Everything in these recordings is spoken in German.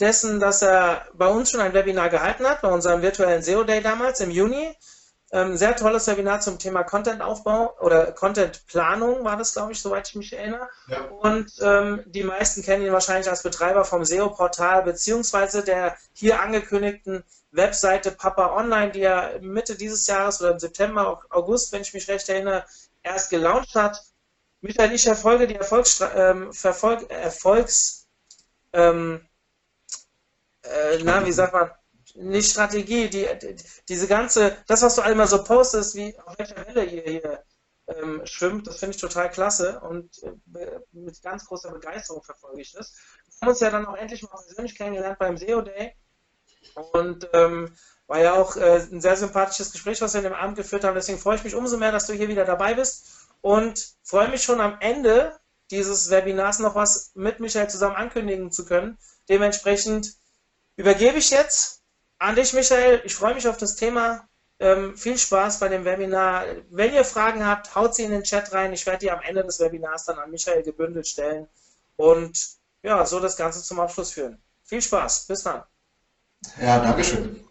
dessen, dass er bei uns schon ein Webinar gehalten hat, bei unserem virtuellen SEO Day damals im Juni. Ähm, sehr tolles Webinar zum Thema Content-Aufbau oder Content-Planung war das, glaube ich, soweit ich mich erinnere. Ja. Und ähm, die meisten kennen ihn wahrscheinlich als Betreiber vom SEO-Portal beziehungsweise der hier angekündigten Webseite Papa Online, die er Mitte dieses Jahres oder im September, August, wenn ich mich recht erinnere, erst gelauncht hat. Michael, ich verfolge die Erfolgs, ähm, Verfolg, Erfolgs ähm, äh, na, wie sagt man, nicht Strategie, die, die, diese ganze, das, was du einmal so postest, wie auf welcher Welle ihr hier ähm, schwimmt, das finde ich total klasse und äh, mit ganz großer Begeisterung verfolge ich das. Wir haben uns ja dann auch endlich mal persönlich kennengelernt beim SEO Day und ähm, war ja auch äh, ein sehr sympathisches Gespräch, was wir in dem Abend geführt haben. Deswegen freue ich mich umso mehr, dass du hier wieder dabei bist und freue mich schon am Ende dieses Webinars noch was mit Michael zusammen ankündigen zu können. Dementsprechend übergebe ich jetzt an dich, Michael. Ich freue mich auf das Thema. Ähm, viel Spaß bei dem Webinar. Wenn ihr Fragen habt, haut sie in den Chat rein. Ich werde die am Ende des Webinars dann an Michael gebündelt stellen und ja, so das Ganze zum Abschluss führen. Viel Spaß. Bis dann. Ja, danke schön.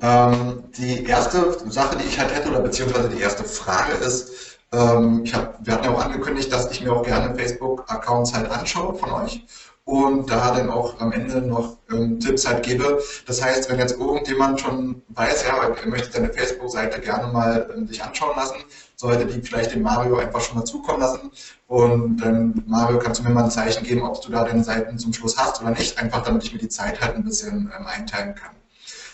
Ähm, die erste Sache, die ich halt hätte, oder beziehungsweise die erste Frage ist, ähm, ich hab, wir hatten ja auch angekündigt, dass ich mir auch gerne Facebook-Accounts halt anschaue von euch und da dann auch am Ende noch ähm, Tipps halt gebe. Das heißt, wenn jetzt irgendjemand schon weiß, ja, er möchte seine Facebook-Seite gerne mal ähm, sich anschauen lassen, sollte die vielleicht den Mario einfach schon mal zukommen lassen. Und dann, Mario, kannst du mir mal ein Zeichen geben, ob du da deine Seiten zum Schluss hast oder nicht, einfach damit ich mir die Zeit halt ein bisschen ähm, einteilen kann.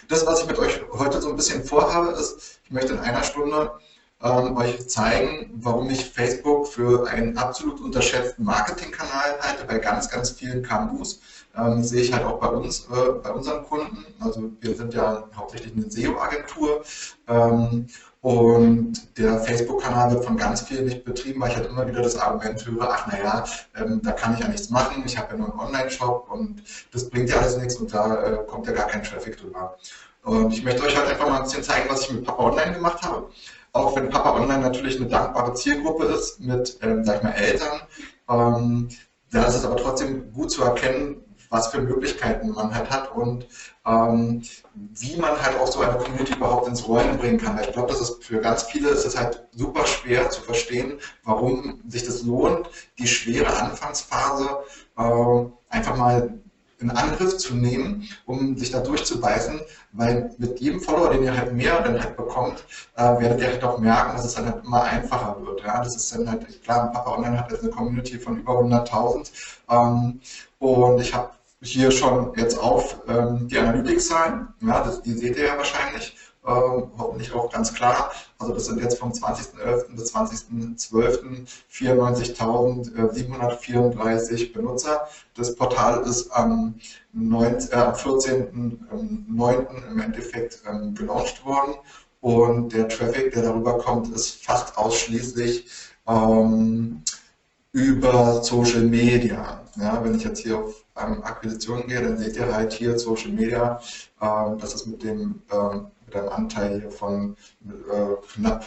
Das, was ich mit euch heute so ein bisschen vorhabe, ist, ich möchte in einer Stunde ähm, euch zeigen, warum ich Facebook für einen absolut unterschätzten Marketingkanal halte bei ganz, ganz vielen KMUs. Ähm, sehe ich halt auch bei uns, äh, bei unseren Kunden. Also wir sind ja hauptsächlich eine SEO-Agentur. Ähm, und der Facebook-Kanal wird von ganz vielen nicht betrieben, weil ich halt immer wieder das Argument höre, ach naja, ähm, da kann ich ja nichts machen, ich habe ja nur einen Online-Shop und das bringt ja alles nichts und da äh, kommt ja gar kein Traffic drüber. Und ich möchte euch halt einfach mal ein bisschen zeigen, was ich mit Papa Online gemacht habe auch wenn Papa Online natürlich eine dankbare Zielgruppe ist mit, ähm, sag ich mal, Eltern, ähm, da ist es aber trotzdem gut zu erkennen, was für Möglichkeiten man halt hat und ähm, wie man halt auch so eine Community überhaupt ins Rollen bringen kann. Ich glaube, das ist für ganz viele ist es halt super schwer zu verstehen, warum sich das lohnt, die schwere Anfangsphase äh, einfach mal in Angriff zu nehmen, um sich da durchzubeißen, weil mit jedem Follower, den ihr halt mehr dann halt bekommt, äh, werdet ihr halt auch merken, dass es dann halt immer einfacher wird. Ja? Das ist dann halt, klar, Papa Online hat jetzt eine Community von über 100.000 ähm, und ich habe hier schon jetzt auf ähm, die Analytics-Zahlen, ja, die seht ihr ja wahrscheinlich, hoffentlich auch ganz klar. Also das sind jetzt vom 20.11. bis 20.12. 94.734 Benutzer. Das Portal ist am, 9, äh, am 14.09. im Endeffekt ähm, gelauncht worden und der Traffic, der darüber kommt, ist fast ausschließlich ähm, über Social Media. Ja, wenn ich jetzt hier auf ähm, Akquisition gehe, dann seht ihr halt hier Social Media, ähm, das ist mit dem ähm, mit einem Anteil hier von äh, knapp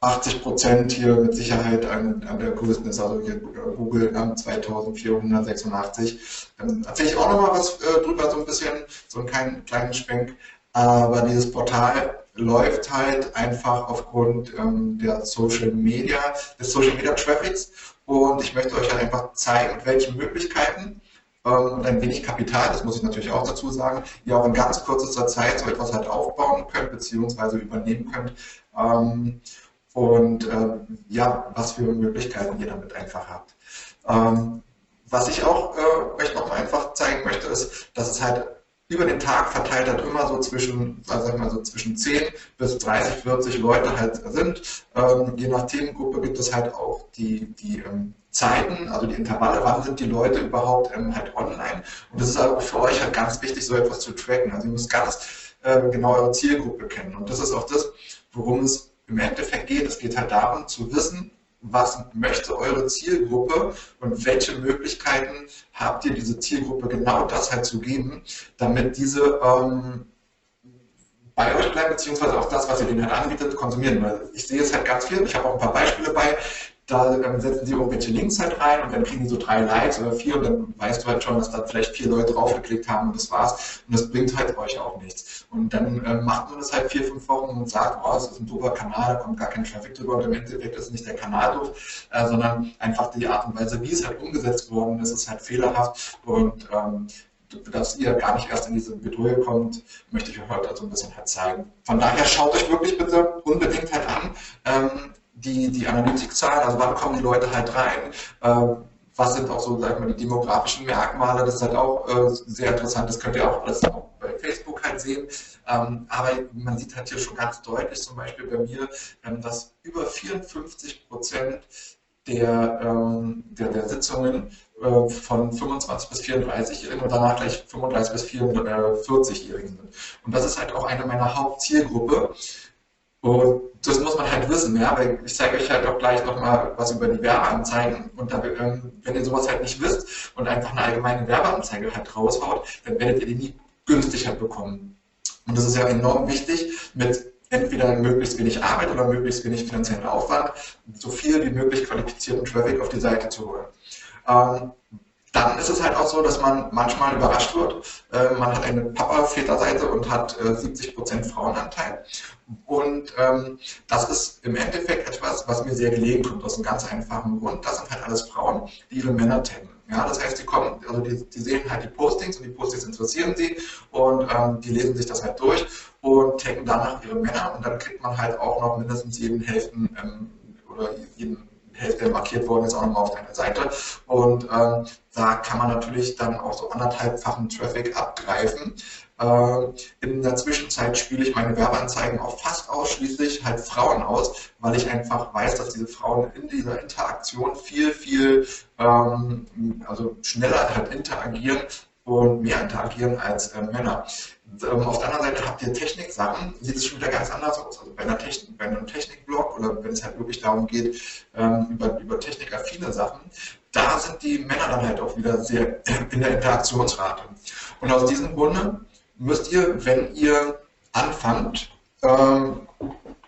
80 Prozent hier mit Sicherheit an, an der größten ist, also hier Google ähm, 2486. Ähm, erzähle ich auch nochmal was äh, drüber, so ein bisschen, so einen kleinen, kleinen. Aber dieses Portal läuft halt einfach aufgrund ähm, der Social Media, des Social Media Traffics. Und ich möchte euch halt einfach zeigen, mit welchen Möglichkeiten und ein wenig Kapital, das muss ich natürlich auch dazu sagen, ihr auch in ganz kürzester Zeit so etwas halt aufbauen könnt, beziehungsweise übernehmen könnt. Ähm, und äh, ja, was für Möglichkeiten ihr damit einfach habt. Ähm, was ich auch äh, euch noch einfach zeigen möchte, ist, dass es halt über den Tag verteilt halt immer so zwischen, also sag mal so zwischen 10 bis 30, 40 Leute halt sind. Ähm, je nach Themengruppe gibt es halt auch die, die ähm, Zeiten, also die Intervalle, wann sind die Leute überhaupt ähm, halt online. Und das ist auch für euch halt ganz wichtig, so etwas zu tracken. Also ihr müsst ganz äh, genau eure Zielgruppe kennen. Und das ist auch das, worum es im Endeffekt geht. Es geht halt darum zu wissen, was möchte eure Zielgruppe und welche Möglichkeiten habt ihr, diese Zielgruppe genau das halt zu geben, damit diese ähm, bei euch bleiben, beziehungsweise auch das, was ihr denen halt anbietet, konsumieren. Weil ich sehe es halt ganz viel, ich habe auch ein paar Beispiele bei, da ähm, setzen sie irgendwelche Links halt rein und dann kriegen die so drei Likes oder vier und dann weißt du halt schon, dass da vielleicht vier Leute draufgeklickt haben und das war's. Und das bringt halt euch auch nichts. Und dann ähm, macht man das halt vier, fünf Wochen und sagt, oh, es ist ein doofer Kanal, da kommt gar kein Traffic drüber und im Endeffekt ist nicht der Kanal doof, äh, sondern einfach die Art und Weise, wie es halt umgesetzt worden ist, ist halt fehlerhaft und ähm, dass ihr gar nicht erst in diese Bedrohung kommt, möchte ich euch heute so ein bisschen halt zeigen. Von daher schaut euch wirklich bitte unbedingt halt an, ähm, die, die Analytikzahlen, also wann kommen die Leute halt rein, ähm, was sind auch so, sag ich mal, die demografischen Merkmale, das ist halt auch äh, sehr interessant, das könnt ihr auch alles auch bei Facebook halt sehen, ähm, aber man sieht halt hier schon ganz deutlich, zum Beispiel bei mir, ähm, dass über 54 Prozent der, ähm, der, der Sitzungen äh, von 25 bis 34-Jährigen und danach gleich 35 bis 44-Jährigen sind. Und das ist halt auch eine meiner Hauptzielgruppe. Und das muss man halt wissen, ja, weil ich zeige euch halt auch gleich nochmal was über die Werbeanzeigen. Und da, ähm, wenn ihr sowas halt nicht wisst und einfach eine allgemeine Werbeanzeige halt raushaut, dann werdet ihr die nie günstig halt bekommen. Und das ist ja enorm wichtig, mit entweder möglichst wenig Arbeit oder möglichst wenig finanziellen Aufwand, so viel wie möglich qualifizierten Traffic auf die Seite zu holen. Ähm, dann ist es halt auch so, dass man manchmal überrascht wird. Äh, man hat eine Papa-Väter-Seite und hat äh, 70% Frauenanteil. Und ähm, das ist im Endeffekt etwas, was mir sehr gelegen kommt, aus einem ganz einfachen Grund. Das sind halt alles Frauen, die ihre Männer taggen. Ja, das heißt, die kommen, also die, die, sehen halt die Postings und die Postings interessieren sie und ähm, die lesen sich das halt durch und taggen danach ihre Männer und dann kriegt man halt auch noch mindestens jeden Hälften ähm, oder jeden Hälfte markiert worden ist, auch nochmal auf deiner Seite. Und ähm, da kann man natürlich dann auch so anderthalbfachen Traffic abgreifen. Äh, in der Zwischenzeit spiele ich meine Werbeanzeigen auch fast ausschließlich halt Frauen aus, weil ich einfach weiß, dass diese Frauen in dieser Interaktion viel, viel ähm, also schneller halt interagieren und mehr interagieren als äh, Männer. Ähm, auf der anderen Seite habt ihr Techniksachen, sieht es schon wieder ganz anders aus. Also bei, einer Technik, bei einem Technikblog oder wenn es halt wirklich darum geht, ähm, über, über technikaffine Sachen, da sind die Männer dann halt auch wieder sehr in der Interaktionsrate. Und aus diesem Grunde müsst ihr, wenn ihr anfangt, ähm,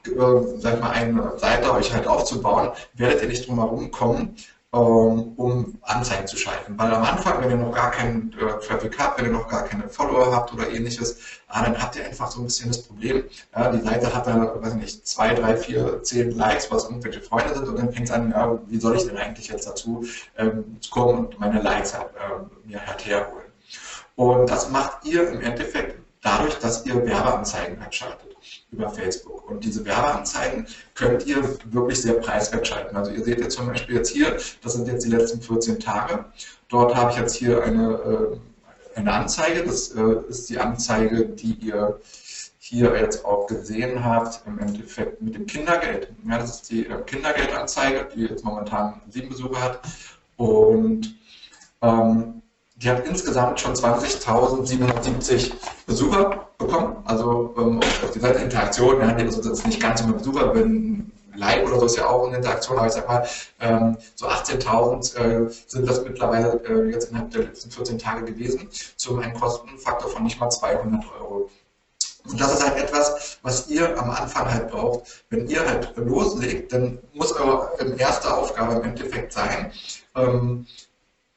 äh, sag mal, eine Seite euch halt aufzubauen, werdet ihr nicht drum herum kommen, um Anzeigen zu schalten. Weil am Anfang, wenn ihr noch gar keinen äh, Traffic habt, wenn ihr noch gar keine Follower habt oder ähnliches, ah, dann habt ihr einfach so ein bisschen das Problem. Ja, die Seite hat da, weiß ich nicht, zwei, drei, vier, zehn Likes, was irgendwelche Freunde sind und dann fängt es an, ja, wie soll ich denn eigentlich jetzt dazu ähm, kommen und meine Likes halt, äh, mir halt herholen. Und das macht ihr im Endeffekt dadurch, dass ihr Werbeanzeigen halt schaltet über Facebook. Und diese Werbeanzeigen könnt ihr wirklich sehr preiswert schalten. Also ihr seht jetzt zum Beispiel jetzt hier, das sind jetzt die letzten 14 Tage. Dort habe ich jetzt hier eine, äh, eine Anzeige. Das äh, ist die Anzeige, die ihr hier jetzt auch gesehen habt, im Endeffekt mit dem Kindergeld. Ja, das ist die äh, Kindergeldanzeige, die jetzt momentan sieben Besucher hat. Und ähm, die hat insgesamt schon 20.770 Besucher bekommen. Also ähm, auf die Seite Interaktion, ja, nee, sind nicht ganz viele Besucher, wenn Like oder so ist ja auch eine Interaktion, aber ich sag mal, ähm, so 18.000 äh, sind das mittlerweile äh, jetzt innerhalb der letzten 14 Tage gewesen, zu einem Kostenfaktor von nicht mal 200 Euro. Und das ist halt etwas, was ihr am Anfang halt braucht. Wenn ihr halt loslegt, dann muss eure erste Aufgabe im Endeffekt sein, ähm,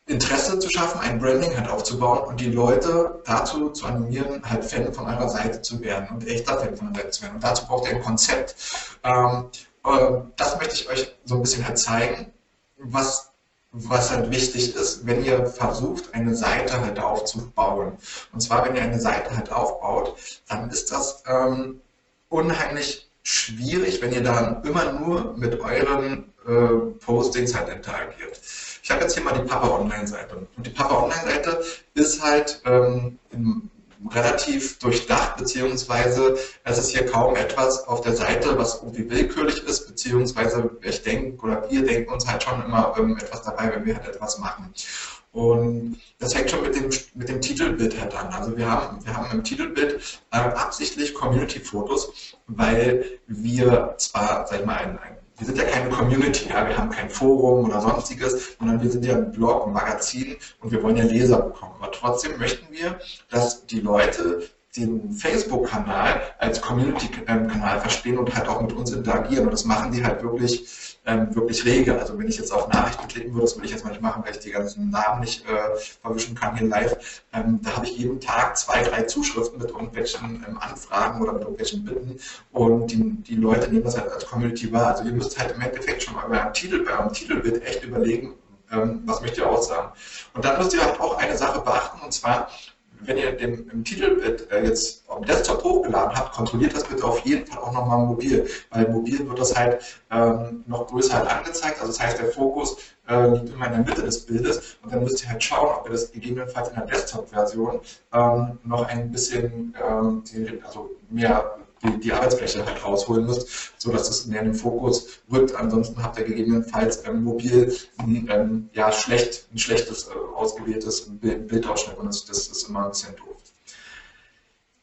Interesse zu schaffen, ein Branding halt aufzubauen und die Leute dazu zu animieren, halt Fan von eurer Seite zu werden und echter Fan von eurer Seite zu werden. Und dazu braucht ihr ein Konzept. Ähm, äh, das möchte ich euch so ein bisschen halt zeigen, was, was halt wichtig ist, wenn ihr versucht, eine Seite halt aufzubauen. Und zwar, wenn ihr eine Seite halt aufbaut, dann ist das ähm, unheimlich schwierig, wenn ihr dann immer nur mit euren äh, Postings halt interagiert. Ich habe jetzt hier mal die Papa Online-Seite. Und die Papa Online-Seite ist halt ähm, relativ durchdacht, beziehungsweise es ist hier kaum etwas auf der Seite, was irgendwie willkürlich ist, beziehungsweise ich denke oder wir denken uns halt schon immer ähm, etwas dabei, wenn wir halt etwas machen. Und das hängt schon mit dem, mit dem Titelbild halt an. Also wir haben, wir haben im Titelbild äh, absichtlich Community-Fotos, weil wir zwar, sag ich mal, ein, ein wir sind ja keine Community, ja, wir haben kein Forum oder sonstiges, sondern wir sind ja ein Blog, ein Magazin und wir wollen ja Leser bekommen. Aber trotzdem möchten wir, dass die Leute den Facebook-Kanal als Community-Kanal verstehen und halt auch mit uns interagieren. Und das machen die halt wirklich ähm, wirklich rege. Also wenn ich jetzt auf Nachrichten klicken würde, das würde ich jetzt mal nicht machen, weil ich die ganzen Namen nicht äh, verwischen kann hier live, ähm, da habe ich jeden Tag zwei, drei Zuschriften mit irgendwelchen ähm, Anfragen oder mit irgendwelchen Bitten und die, die Leute nehmen das halt als Community wahr. Also ihr müsst halt im Endeffekt schon mal bei eurem Titel, bei eurem Titelbild echt überlegen, ähm, was möchte ihr aussagen. Und dann müsst ihr halt auch eine Sache beachten, und zwar, wenn ihr den im Titelbild äh, jetzt dem Desktop hochgeladen habt, kontrolliert das bitte auf jeden Fall auch nochmal mobil, weil mobil wird das halt ähm, noch größer halt angezeigt, also das heißt, der Fokus äh, liegt immer in der Mitte des Bildes. Und dann müsst ihr halt schauen, ob ihr das gegebenenfalls in der Desktop-Version ähm, noch ein bisschen ähm, also mehr die, die Arbeitsfläche halt rausholen müsst, sodass es in den Fokus rückt. Ansonsten habt ihr gegebenenfalls ähm, mobil ein, ähm, ja, schlecht, ein schlechtes äh, ausgewähltes Bildausschnitt und das, das, ist immer ein bisschen doof.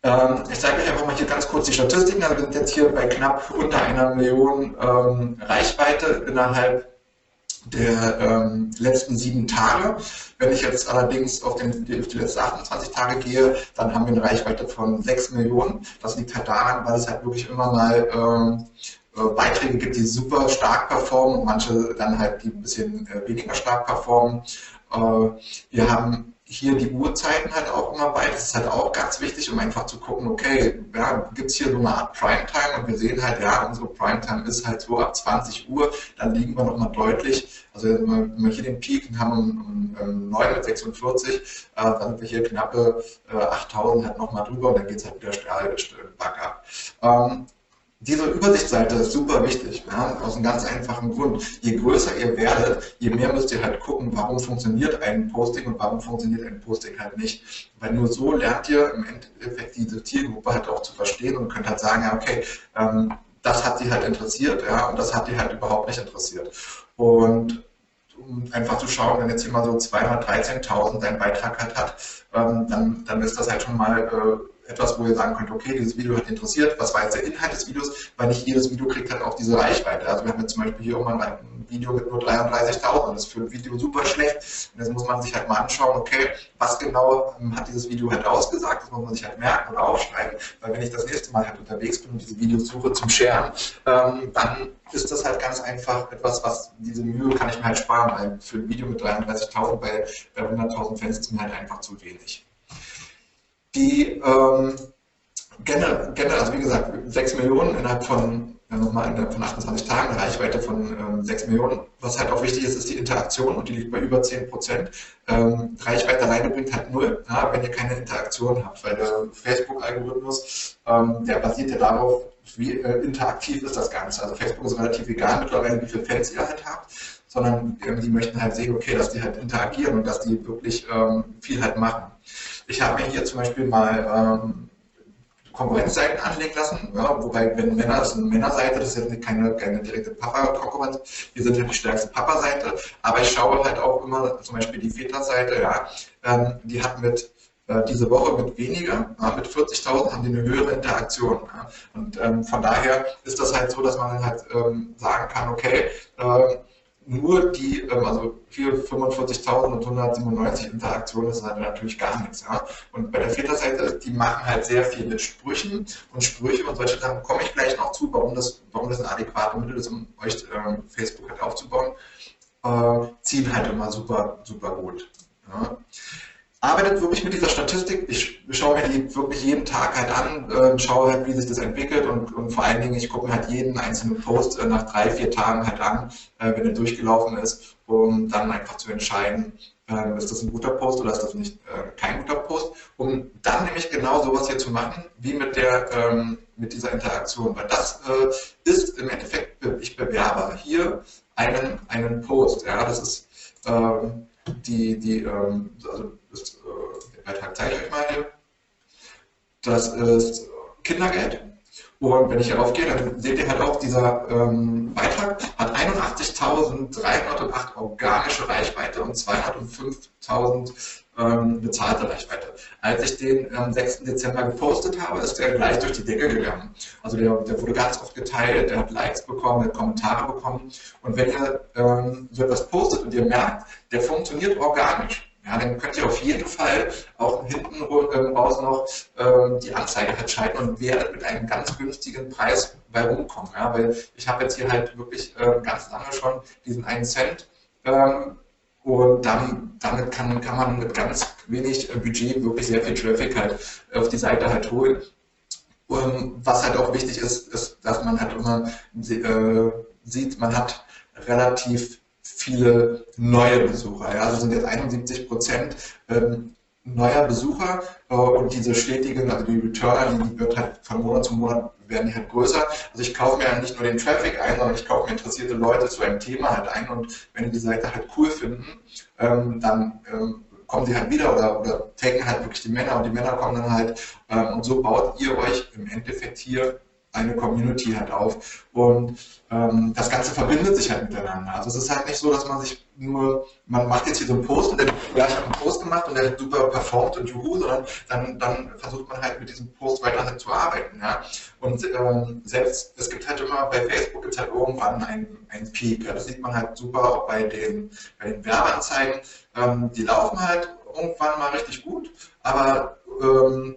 Ähm, ich zeige euch einfach mal hier ganz kurz die Statistiken. Also wir sind jetzt hier bei knapp unter einer Million ähm, Reichweite innerhalb der ähm, letzten sieben Tage. Wenn ich jetzt allerdings auf, den, auf die letzten 28 Tage gehe, dann haben wir eine Reichweite von 6 Millionen. Das liegt halt daran, weil es halt wirklich immer mal ähm, äh, Beiträge gibt, die super stark performen und manche dann halt, die ein bisschen äh, weniger stark performen. Äh, wir haben hier die Uhrzeiten halt auch immer bei. Das ist halt auch ganz wichtig, um einfach zu gucken, okay, ja, gibt es hier so eine Art Primetime und wir sehen halt, ja, unsere Primetime ist halt so ab 20 Uhr, dann liegen wir nochmal deutlich, also wenn wir hier den Peak haben um, um, 9 mit 46, äh, dann sind wir hier knappe äh, 8000 halt nochmal drüber und dann geht es halt wieder steil, bergab. Ähm, diese Übersichtsseite ist super wichtig, ja, aus einem ganz einfachen Grund. Je größer ihr werdet, je mehr müsst ihr halt gucken, warum funktioniert ein Posting und warum funktioniert ein Posting halt nicht. Weil nur so lernt ihr im Endeffekt diese Zielgruppe halt auch zu verstehen und könnt halt sagen, ja, okay, ähm, das hat sie halt interessiert, ja, und das hat die halt überhaupt nicht interessiert. Und um einfach zu schauen, wenn jetzt mal so 213.000 deinen Beitrag halt hat, ähm, dann, dann ist das halt schon mal äh, etwas, wo ihr sagen könnt, okay, dieses Video hat interessiert, was war jetzt der Inhalt des Videos, weil nicht jedes Video kriegt halt auch diese Reichweite. Also wir haben jetzt zum Beispiel hier mal ein Video mit nur 33.000, das ist für ein Video super schlecht. Und jetzt muss man sich halt mal anschauen, okay, was genau ähm, hat dieses Video halt ausgesagt, das muss man sich halt merken oder aufschreiben, weil wenn ich das nächste Mal halt unterwegs bin und diese Videos suche zum Sharen, ähm, dann ist das halt ganz einfach etwas, was diese Mühe kann ich mir halt sparen, weil für ein Video mit 33.000 bei, bei 100.000 Fans ist mir halt einfach zu wenig die ähm, generell, also wie gesagt, 6 Millionen innerhalb von, nochmal innerhalb von 28 Tagen, Reichweite von ähm, 6 Millionen. Was halt auch wichtig ist, ist die Interaktion und die liegt bei über 10 Prozent. Ähm, Reichweite alleine bringt halt null, ja, wenn ihr keine Interaktion habt, weil der Facebook-Algorithmus, ähm, der basiert ja darauf, wie äh, interaktiv ist das Ganze. Also Facebook ist relativ egal mittlerweile, wie viele Fans ihr halt habt sondern die möchten halt sehen, okay, dass die halt interagieren und dass die wirklich ähm, viel halt machen. Ich habe mir hier zum Beispiel mal ähm, Konkurrenzseiten anlegen lassen, ja, wobei, wenn Männer, das ist eine Männerseite, das ist jetzt keine, keine direkte Papa-Konkurrenz, wir sind ja die stärkste Papa-Seite, aber ich schaue halt auch immer zum Beispiel die Väter-Seite, ja, ähm, die hat mit äh, diese Woche mit weniger, ja, mit 40.000 haben die eine höhere Interaktion. Ja. Und ähm, von daher ist das halt so, dass man halt ähm, sagen kann, okay, äh, nur die, ähm, also hier 45.000 und 197 Interaktionen ist halt natürlich gar nichts. Ja? Und bei der Väterseite, die machen halt sehr viel mit Sprüchen und Sprüche und solche Sachen komme ich gleich noch zu, warum das, warum das ein adäquates Mittel ist, um euch ähm, Facebook halt aufzubauen, äh, ziehen halt immer super, super gut. Ja? Arbeitet wirklich mit dieser Statistik. Ich schaue mir die wirklich jeden Tag halt an, äh, schaue halt, wie sich das entwickelt und, und vor allen Dingen, ich gucke mir halt jeden einzelnen Post äh, nach drei, vier Tagen halt an, äh, wenn er durchgelaufen ist, um dann einfach zu entscheiden, äh, ist das ein guter Post oder ist das nicht kein guter Post, um dann nämlich genau sowas hier zu machen, wie mit der ähm, mit dieser Interaktion, weil das ist im Endeffekt, ich bewerbe hier einen, einen Post, ja, das ist ähm, die, die, ähm, also das, äh, den Beitrag. Das ist Kindergeld. Und wenn ich hier aufgehe, dann seht ihr halt auch, dieser ähm, Beitrag hat 81.308 organische Reichweite und 205.000 ähm, bezahlte Reichweite. Als ich den am 6. Dezember gepostet habe, ist der gleich durch die Decke gegangen. Also der, der wurde ganz oft geteilt, der hat Likes bekommen, der hat Kommentare bekommen. Und wenn ihr ähm, so etwas postet und ihr merkt, der funktioniert organisch, Ja, dann könnt ihr auf jeden Fall auch hinten raus noch ähm, die Anzeige schalten und werdet mit einem ganz günstigen Preis bei rumkommen. Ja, weil ich habe jetzt hier halt wirklich äh, ganz lange schon diesen einen Cent ähm, und dann, damit kann, kann man mit ganz wenig Budget wirklich sehr viel Traffic halt auf die Seite halt holen. Und was halt auch wichtig ist, ist, dass man halt immer äh, sieht, man hat relativ viele neue Besucher. Ja? Also sind jetzt 71 Prozent ähm, neuer Besucher äh, und diese stetigen, also die Return, die wird halt von Monat zu Monat werden halt größer. Also ich kaufe mir ja nicht nur den Traffic ein, sondern ich kaufe mir interessierte Leute zu einem Thema halt ein und wenn die die Seite halt cool finden, ähm, dann ähm, kommen sie halt wieder oder, oder taken halt wirklich die Männer und die Männer kommen dann halt ähm, und so baut ihr euch im Endeffekt hier eine Community halt auf. Und das Ganze verbindet sich halt miteinander. Also es ist halt nicht so, dass man sich nur, man macht jetzt hier so einen Post und der, ja, ich habe einen Post gemacht und der hat super performt und juhu, sondern dann, dann versucht man halt mit diesem Post weiter halt zu arbeiten. Ja? Und ähm, selbst, es gibt halt immer, bei Facebook gibt es halt irgendwann einen, einen Peak. Ja? Das sieht man halt super auch bei den, bei den Werbeanzeigen. Ähm, die laufen halt irgendwann mal richtig gut, aber ähm,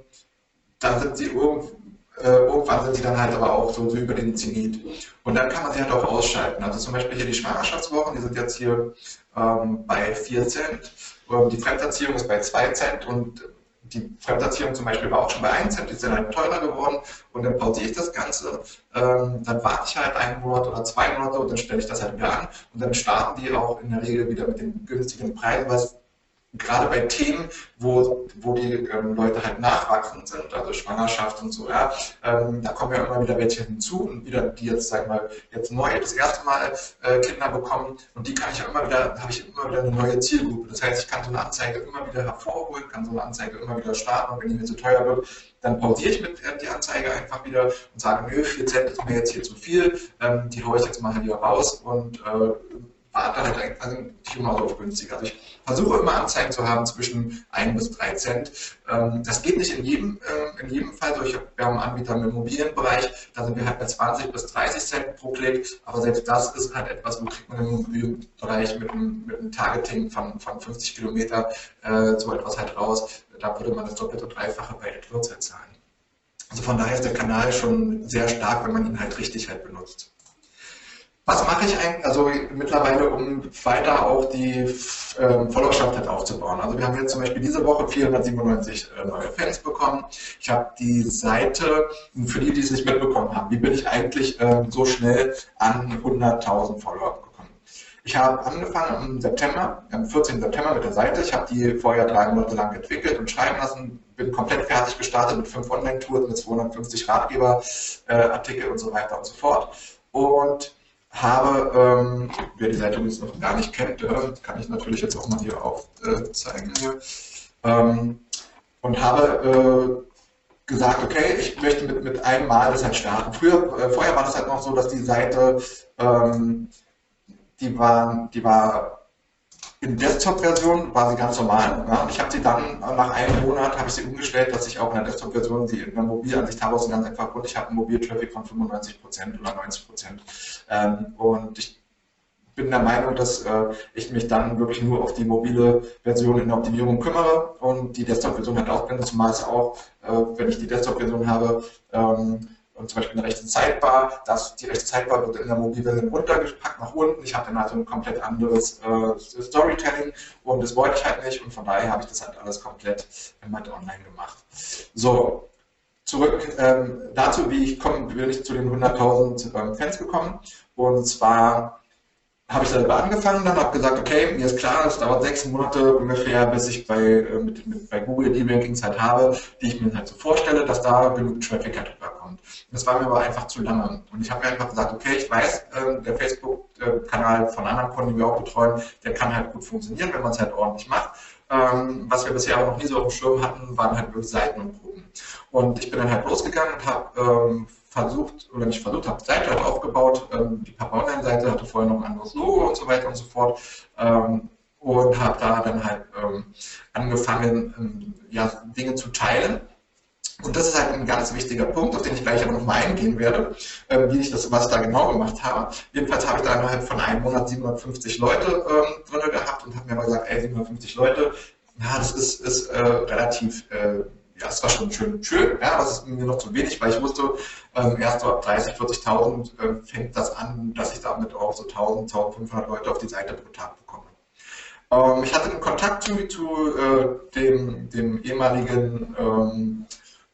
dann sind sie irgendwo äh, irgendwann sind sie dann halt aber auch so, so, über den Zenit. Und dann kann man sie halt auch ausschalten. Also zum Beispiel hier die Schwangerschaftswochen, die sind jetzt hier ähm, bei 4 Cent. Ähm, die Fremderziehung ist bei 2 Cent und die Fremderziehung zum Beispiel war auch schon bei 1 Cent, die ist dann halt teurer geworden und dann pausiere ich das Ganze, ähm, dann warte ich halt einen Monat oder zwei Monate und dann stelle ich das halt wieder an und dann starten die auch in der Regel wieder mit den günstigen Preisen, was gerade bei Themen, wo, wo die ähm, Leute halt nachwachsend sind, also Schwangerschaft und so, ja, ähm, da kommen ja immer wieder welche hinzu und wieder, die jetzt, sag mal, jetzt neu das erste Mal äh, Kinder bekommen und die kann ich ja immer wieder, habe ich immer wieder eine neue Zielgruppe. Das heißt, ich kann so eine Anzeige immer wieder hervorholen, kann so eine Anzeige immer wieder starten und wenn die mir zu teuer wird, dann pausiere ich mit äh, die Anzeige einfach wieder und sage, nö, 4 Cent ist mir jetzt hier zu viel, ähm, die haue ich jetzt mal hier raus und äh, warte halt also nicht immer so auf günstig. Also ich versuche immer Anzeigen zu haben zwischen 1 bis 3 Cent. Ähm, das geht nicht in jedem, äh, in jedem Fall. So, wir haben Anbieter im Immobilienbereich, da sind wir halt bei 20 bis 30 Cent pro Klick, aber selbst das ist halt etwas, wo kriegt man im Immobilienbereich mit einem, mit einem Targeting von, von 50 Kilometer äh, so etwas halt raus. Da würde man das doppelte, dreifache bei AdWords zahlen. Also von daher ist der Kanal schon sehr stark, wenn man ihn halt richtig halt benutzt. Was mache ich eigentlich, also mittlerweile, um weiter auch die ähm, Followerschaft halt aufzubauen? Also wir haben jetzt zum Beispiel diese Woche 497 äh, neue Fans bekommen. Ich habe die Seite, für die, die es nicht mitbekommen haben, wie bin ich eigentlich ähm, so schnell an 100.000 Follower gekommen? Ich habe angefangen im September, am 14. September mit der Seite. Ich habe die vorher drei Monate lang entwickelt und schreiben lassen, bin komplett fertig gestartet mit fünf Online-Tours, mit 250 Ratgeberartikel äh, und so weiter und so fort. Und habe, ähm, wer die Seite übrigens noch gar nicht kennt, äh, kann ich natürlich jetzt auch mal hier aufzeigen. Äh, ähm, und habe äh, gesagt, okay, ich möchte mit, mit einem Mal das halt starten. Früher, äh, vorher war das halt noch so, dass die Seite, ähm, die, war, die war in Desktop-Version war sie ganz normal. Ja. Ich habe sie dann nach einem Monat habe ich sie umgestellt, dass ich auch in der Desktop-Version sie in der Mobilansicht habe aus einem ganz einfachen Grund. Ich habe einen Mobiltraffic von 95% oder 90%. Ähm, und ich bin der Meinung, dass äh, ich mich dann wirklich nur auf die mobile Version in der Optimierung kümmere und die Desktop-Version halt ausblende, zumal es auch, äh, wenn ich die Desktop-Version habe, ähm, und zum Beispiel eine rechte Sidebar, das, die rechte Sidebar wird in der Mobilversion runtergepackt nach unten. Ich habe dann also ein komplett anderes äh, Storytelling und das wollte ich halt nicht und von daher habe ich das halt alles komplett in Matt Online gemacht. So, zurück ähm, dazu, wie ich komme, bin ich zu den 100.000 ähm, Fans gekommen und zwar habe ich selber angefangen, dann habe gesagt, okay, mir ist klar, es dauert sechs Monate ungefähr, bis ich bei, äh, mit, mit, bei Google die Rankings halt habe, die ich mir halt so vorstelle, dass da genug Traffic halt rüberkommt. Das war mir aber einfach zu lange. Und ich habe mir einfach gesagt, okay, ich weiß, äh, der Facebook-Kanal von anderen Kunden, die wir auch betreuen, der kann halt gut funktionieren, wenn man es halt ordentlich macht. Ähm, was wir bisher aber noch nie so auf dem Schirm hatten, waren halt wirklich Seiten und Gruppen. Und ich bin dann halt losgegangen und habe ähm, versucht, oder nicht versucht, habe Seite halt aufgebaut. Ähm, die Papa Online-Seite hatte vorher noch ein anderes Logo und so weiter und so fort. Ähm, und habe da dann halt ähm, angefangen, ähm, ja, Dinge zu teilen Und das ist halt ein ganz wichtiger Punkt, auf den ich gleich aber noch mal eingehen werde, äh, wie ich das, was ich da genau gemacht habe. Jedenfalls habe ich da innerhalb von einem Monat 750 Leute ähm, drin gehabt und habe mir mal gesagt, ey, 750 Leute, ja, das ist, ist äh, relativ, äh, ja, es war schon schön, schön, ja, aber es ist mir noch zu wenig, weil ich wusste, ähm, erst so ab 30, 40.000 äh, fängt das an, dass ich damit auch so 1000, 1500 Leute auf die Seite pro Tag bekomme. Ähm, ich hatte einen Kontakt zu, zu äh, dem, dem ehemaligen ähm,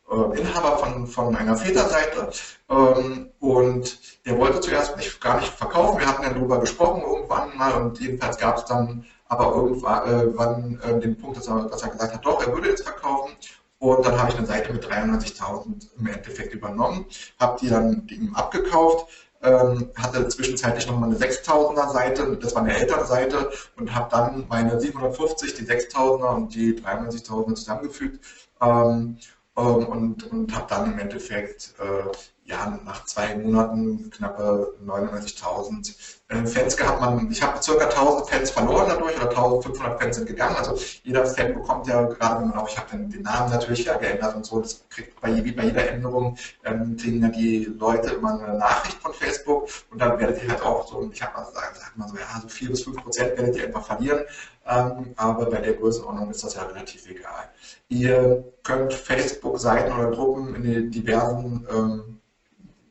äh, Inhaber von, von einer Väterseite ähm, und der wollte zuerst nicht, gar nicht verkaufen. Wir hatten dann darüber gesprochen irgendwann mal und jedenfalls gab es dann aber irgendwann äh, den Punkt, dass er, dass er gesagt hat, doch, er würde jetzt verkaufen. Und dann habe ich eine Seite mit 93.000 im Endeffekt übernommen, habe die dann ihm abgekauft, ähm, hatte zwischenzeitlich nochmal eine 6000er Seite, das war eine Elternseite und habe dann meine 750, die 6000er und die 93.000er zusammengefügt. Ähm, ähm, und, und habe dann im Endeffekt äh, ja, nach zwei Monaten knappe 99.000 äh, Fans gehabt. Man, ich habe ca. 1000 Fans verloren dadurch oder 1500 Fans sind gegangen. Also jeder Fan bekommt ja, gerade wenn man auch, ich habe den, den, Namen natürlich ja geändert und so, das kriegt bei, wie bei jeder Änderung, ähm, kriegen ja die Leute immer eine Nachricht von Facebook und dann werdet ihr halt auch so, ich habe mal gesagt, sagt man so, ja, so 4 bis 5 Prozent werdet ihr einfach verlieren. Ähm, aber bei der Größenordnung ist das ja relativ egal. Ihr könnt Facebook-Seiten oder Gruppen in den diversen ähm,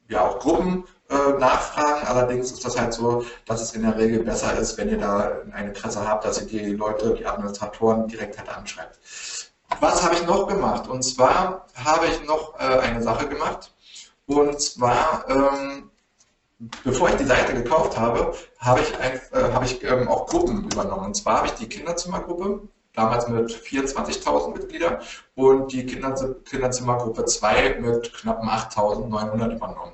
ja auch Gruppen äh, nachfragen. Allerdings ist das halt so, dass es in der Regel besser ist, wenn ihr da ein Interesse habt, dass ihr die Leute, die Administratoren direkt halt anschreibt. Was habe ich noch gemacht? Und zwar habe ich noch äh, eine Sache gemacht. Und zwar, ähm, bevor ich die Seite gekauft habe, habe ich, ein, äh, habe ich ähm, auch Gruppen übernommen. Und zwar habe ich die Kinderzimmergruppe damals mit 24.000 Mitgliedern und die Kinderzimmergruppe 2 mit knapp 8.900 übernommen.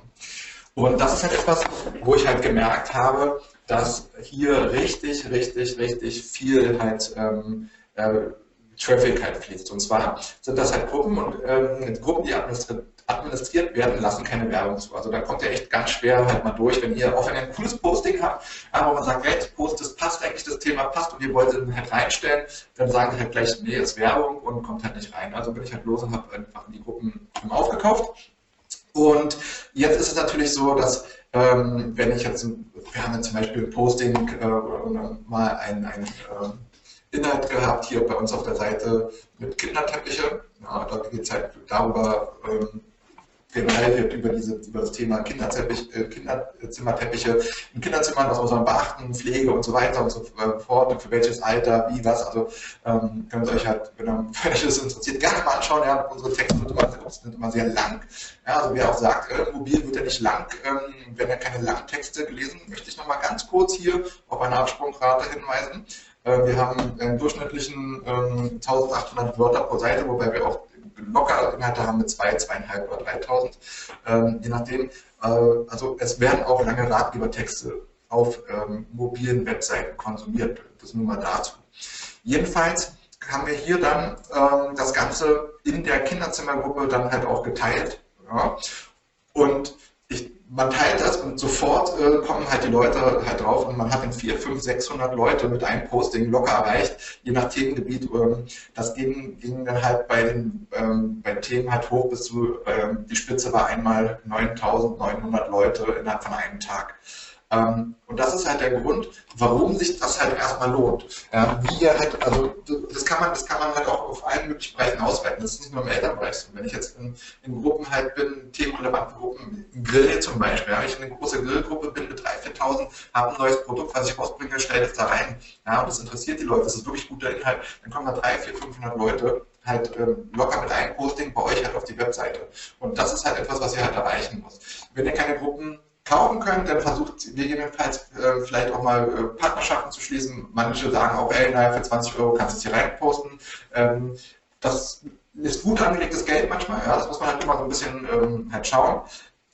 Und das ist halt etwas, wo ich halt gemerkt habe, dass hier richtig, richtig, richtig viel halt ähm, äh, Traffic halt fließt. Und zwar sind das halt Gruppen und ähm, Gruppen, die administriert administriert werden, lassen keine Werbung zu. Also da kommt ihr echt ganz schwer halt mal durch, wenn ihr, auch wenn ihr ein cooles Posting habt, aber man sagt, hey, das Post, das passt eigentlich, das Thema passt und ihr wollt es halt reinstellen, dann sagen sie halt gleich, nee, ist Werbung und kommt halt nicht rein. Also bin ich halt los und habe einfach die Gruppen aufgekauft. Und jetzt ist es natürlich so, dass ähm, wenn ich jetzt, wir haben jetzt zum Beispiel ein Posting äh, mal ein, ein äh, Inhalt gehabt hier bei uns auf der Seite mit Kinderteppiche. Ja, da geht es halt darüber, ähm, generell wird über, diese, über das Thema Kinderteppich, äh, Kinderzimmerteppiche in Kinderzimmern, was muss man beachten, Pflege und so weiter und so fort, und für welches Alter, wie, was. Also ähm, könnt ihr euch halt, wenn, euch das interessiert, gerne mal anschauen. Ja, unsere Texte sind immer, sind immer sehr lang. Ja, also wer auch sagt, äh, mobil wird ja nicht lang, ähm, werden ja keine langen Texte gelesen, möchte ich nochmal ganz kurz hier auf eine Absprungrate hinweisen. Äh, wir haben einen durchschnittlichen ähm, 1800 Wörter pro Seite, wobei wir auch locker Inhalte haben mit zwei, zweieinhalb oder 3000, ähm, je nachdem. Äh, also es werden auch lange Ratgebertexte auf ähm, mobilen Webseiten konsumiert. Das nur mal dazu. Jedenfalls haben wir hier dann ähm, das Ganze in der Kinderzimmergruppe dann halt auch geteilt. Ja? Und man teilt das und sofort äh, kommen halt die Leute halt drauf und man hat dann 4, 5, 600 Leute mit einem Posting locker erreicht, je nach Themengebiet. Ähm, das ging, ging dann halt bei den, ähm, bei den Themen halt hoch bis zu, ähm, die Spitze war einmal 9900 Leute innerhalb von einem Tag. Ähm, und das ist halt der Grund, warum sich das halt erstmal lohnt. Ja, wie halt, also das kann man, das kann man halt auch auf allen möglichen Bereichen ausweiten. Das ist nicht nur im Elternbereich. Wenn ich jetzt in, in Gruppen halt bin, themenrelevante Gruppen, Grill zum Beispiel, ja, wenn ich in eine große Grillgruppe bin mit 3.000, 4.000, habe ein neues Produkt, was ich rausbringe, stelle es da rein. Ja, und das interessiert die Leute, das ist wirklich guter Inhalt, dann kommen da 3, 4, 500 Leute halt ähm, locker mit einem Posting bei euch halt auf die Webseite. Und das ist halt etwas, was ihr halt erreichen muss. Wenn ihr keine Gruppen kaufen könnt, dann versucht ihr gegebenenfalls äh, vielleicht auch mal äh, Partnerschaften zu schließen. Manche sagen auch, ey, naja, für 20 Euro kannst du es hier reinposten. Ähm, das ist gut angelegtes Geld manchmal, ja, das muss man halt immer so ein bisschen ähm, halt schauen.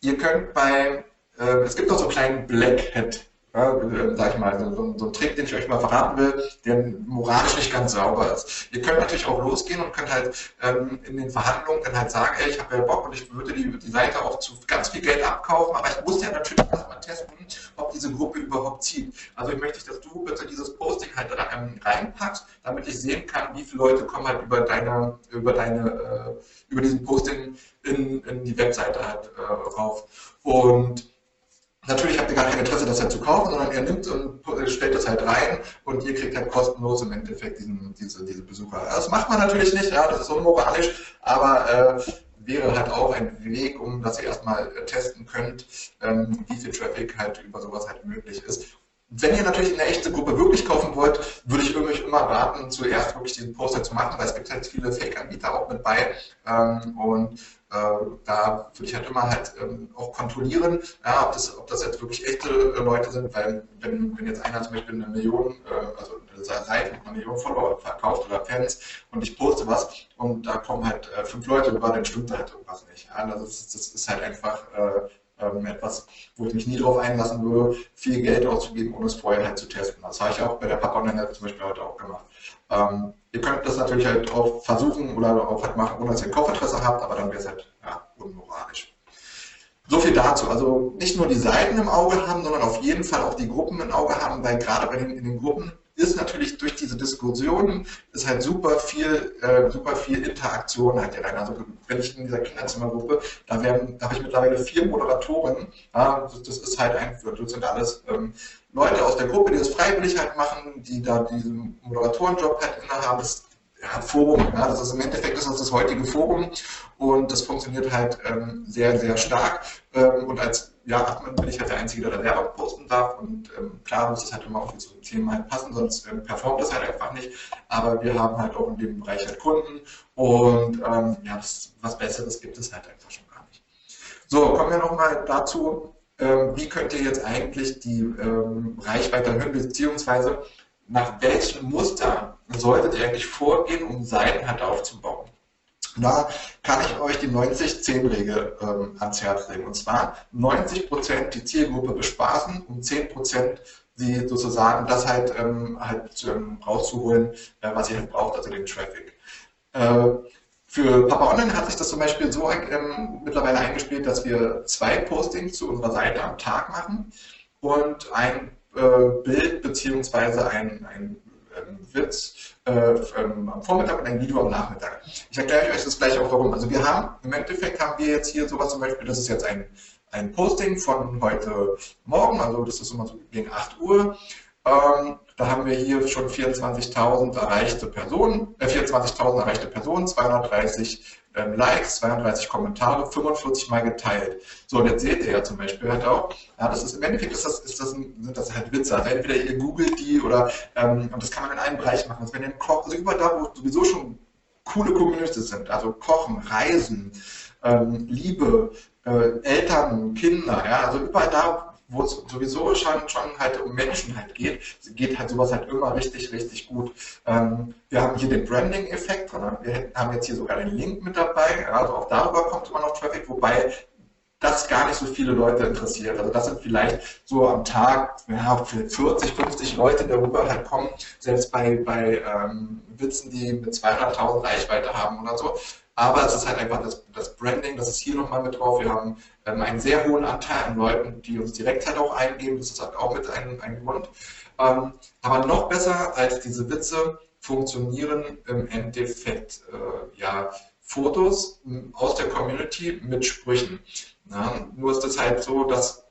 Ihr könnt bei, äh, es gibt noch so einen kleinen Black Hat ja, äh, sag ich mal, so, so, ein Trick, den ich euch mal verraten will, der moralisch nicht ganz sauber ist. Ihr könnt natürlich auch losgehen und könnt halt ähm, in den Verhandlungen dann halt sagen, ey, ich habe ja Bock und ich würde die, die Seite auch zu ganz viel Geld abkaufen, aber ich muss ja natürlich erstmal testen, ob diese Gruppe überhaupt zieht. Also ich möchte, dass du bitte dieses Posting halt ähm, reinpackst, damit ich sehen kann, wie viele Leute kommen halt über deine, über deine, äh, über diesen Posting in, in die Webseite halt äh, rauf. Und Natürlich habt ihr gar kein Interesse, das halt zu kaufen, sondern ihr nimmt und stellt das halt rein und ihr kriegt halt kostenlos im Endeffekt diesen, diese, diese Besucher. Das macht man natürlich nicht, ja, das ist unmoralisch, aber äh, wäre halt auch ein Weg, um dass ihr erstmal testen könnt, ähm, wie viel Traffic halt über sowas halt möglich ist. Wenn ihr natürlich eine echte Gruppe wirklich kaufen wollt, würde ich euch immer raten, zuerst wirklich diesen Poster zu machen, weil es gibt halt viele Fake-Anbieter auch mit bei. Ähm, und äh, da würde ich halt immer halt ähm, auch kontrollieren, ja, ob, das, ob das jetzt wirklich echte äh, Leute sind, weil wenn, wenn jetzt einer zum Beispiel eine Million, äh, also eine Seite mit einer Million Follower verkauft oder Fans und ich poste was und da kommen halt äh, fünf Leute über, dann stimmt da halt irgendwas nicht. Ja, das, ist, das ist halt einfach äh, ähm, etwas, wo ich mich nie darauf einlassen würde, viel Geld auszugeben, ohne es vorher halt zu testen. Das habe ich auch bei der Papa Online zum Beispiel heute auch gemacht. Ähm, ihr könnt das natürlich halt auch versuchen oder auch halt machen, ohne dass ihr ein Kaufinteresse habt, aber dann wäre es halt ja, unmoralisch. So viel dazu. Also nicht nur die Seiten im Auge haben, sondern auf jeden Fall auch die Gruppen im Auge haben, weil gerade bei den, in den Gruppen ist natürlich durch diese Diskussionen ist halt super viel, äh, super viel Interaktion halt rein. Also wenn ich in dieser Kinderzimmergruppe, da werden, da habe ich mittlerweile vier Moderatoren. Ja, das, das, ist halt einfach, das sind alles ähm, Leute aus der Gruppe, die das freiwillig halt machen, die da diesen Moderatorenjob halt innehaben. Das ja, Forum, ja, das ist im Endeffekt ist das, das heutige Forum und das funktioniert halt ähm, sehr, sehr stark. Ähm, und als ja, Admin bin ich halt der Einzige, der da selber posten darf. Und ähm, klar muss es halt immer auch zum Thema halt passen, sonst ähm, performt das halt einfach nicht. Aber wir haben halt auch in dem Bereich halt Kunden und ähm, ja, das, was Besseres gibt es halt einfach schon gar nicht. So, kommen wir nochmal dazu, ähm, wie könnt ihr jetzt eigentlich die ähm, Reichweite erhöhen, beziehungsweise nach welchem Muster solltet ihr eigentlich vorgehen, um Seiten halt aufzubauen? Da kann ich euch die 90-10-Regel ähm, ans Herz legen. Und zwar 90% die Zielgruppe bespaßen und 10% sie sozusagen das halt, ähm, halt ähm, rauszuholen, äh, was ihr halt braucht, also den Traffic. Äh, für Papa Online hat sich das zum Beispiel so ähm, mittlerweile eingespielt, dass wir zwei Postings zu unserer Seite am Tag machen und ein äh, Bild beziehungsweise ein, ein Witz äh, ähm, am Vormittag und ein Video am Nachmittag. Ich erkläre euch das gleich auch warum. Also wir haben, im Endeffekt haben wir jetzt hier sowas zum Beispiel, das ist jetzt ein, ein Posting von heute Morgen, also das ist immer so gegen 8 Uhr. Ähm, da haben wir hier schon 24.000 erreichte Personen, äh, 24.000 erreichte Personen, 230 ähm, Likes, 32 Kommentare, 45 Mal geteilt. So, und jetzt seht ihr ja zum Beispiel halt auch, ja, das ist im Endeffekt ist das, ist das ein, sind das halt Witze. Also entweder ihr googelt die oder, ähm, und das kann man in einem Bereich machen. Also wenn ihr kocht, also überall da, wo sowieso schon coole Communities sind, also Kochen, Reisen, ähm, Liebe, äh, Eltern, Kinder, ja, also überall da, wo es sowieso schon, schon halt um Menschen halt geht, geht halt sowas halt immer richtig, richtig gut. Ähm, wir haben hier den Branding-Effekt. Wir haben jetzt hier sogar den Link mit dabei. Also auch darüber kommt immer noch Traffic, wobei das gar nicht so viele Leute interessiert. Also das sind vielleicht so am Tag ja, 40, 50 Leute, darüber halt kommen, selbst bei, bei ähm, Witzen, die mit 200.000 Reichweite haben oder so. Aber es ist halt einfach das, das Branding, das ist hier nochmal mit drauf. Wir haben ähm, einen sehr hohen Anteil an Leuten, die uns direkt halt auch eingeben. Das ist halt auch mit einem, einem Grund. Ähm, aber noch besser als diese Witze funktionieren im Endeffekt äh, ja, Fotos aus der Community mit Sprüchen. Ja, nur ist es halt so, dass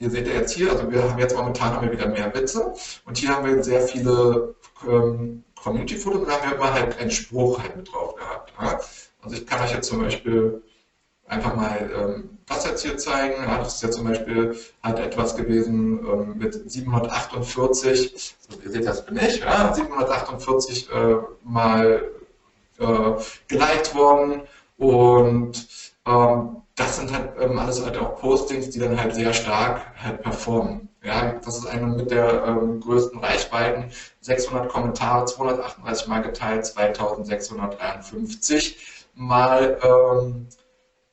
Ihr seht ja jetzt hier, also wir haben jetzt momentan haben wir wieder mehr Witze und hier haben wir sehr viele ähm, Community-Fotos und da haben wir immer halt einen Spruch halt mit drauf gehabt. Ja? Also ich kann euch jetzt zum Beispiel einfach mal ähm, das jetzt hier zeigen. Ja, das ist ja zum Beispiel halt etwas gewesen ähm, mit 748, so, ihr seht, das bin ich, ja, 748 äh, mal äh, geliked worden und ähm, das sind halt ähm, alles halt auch Postings, die dann halt sehr stark halt performen. Ja, das ist eine mit der ähm, größten Reichweiten. 600 Kommentare, 238 mal geteilt, 2653 mal ähm,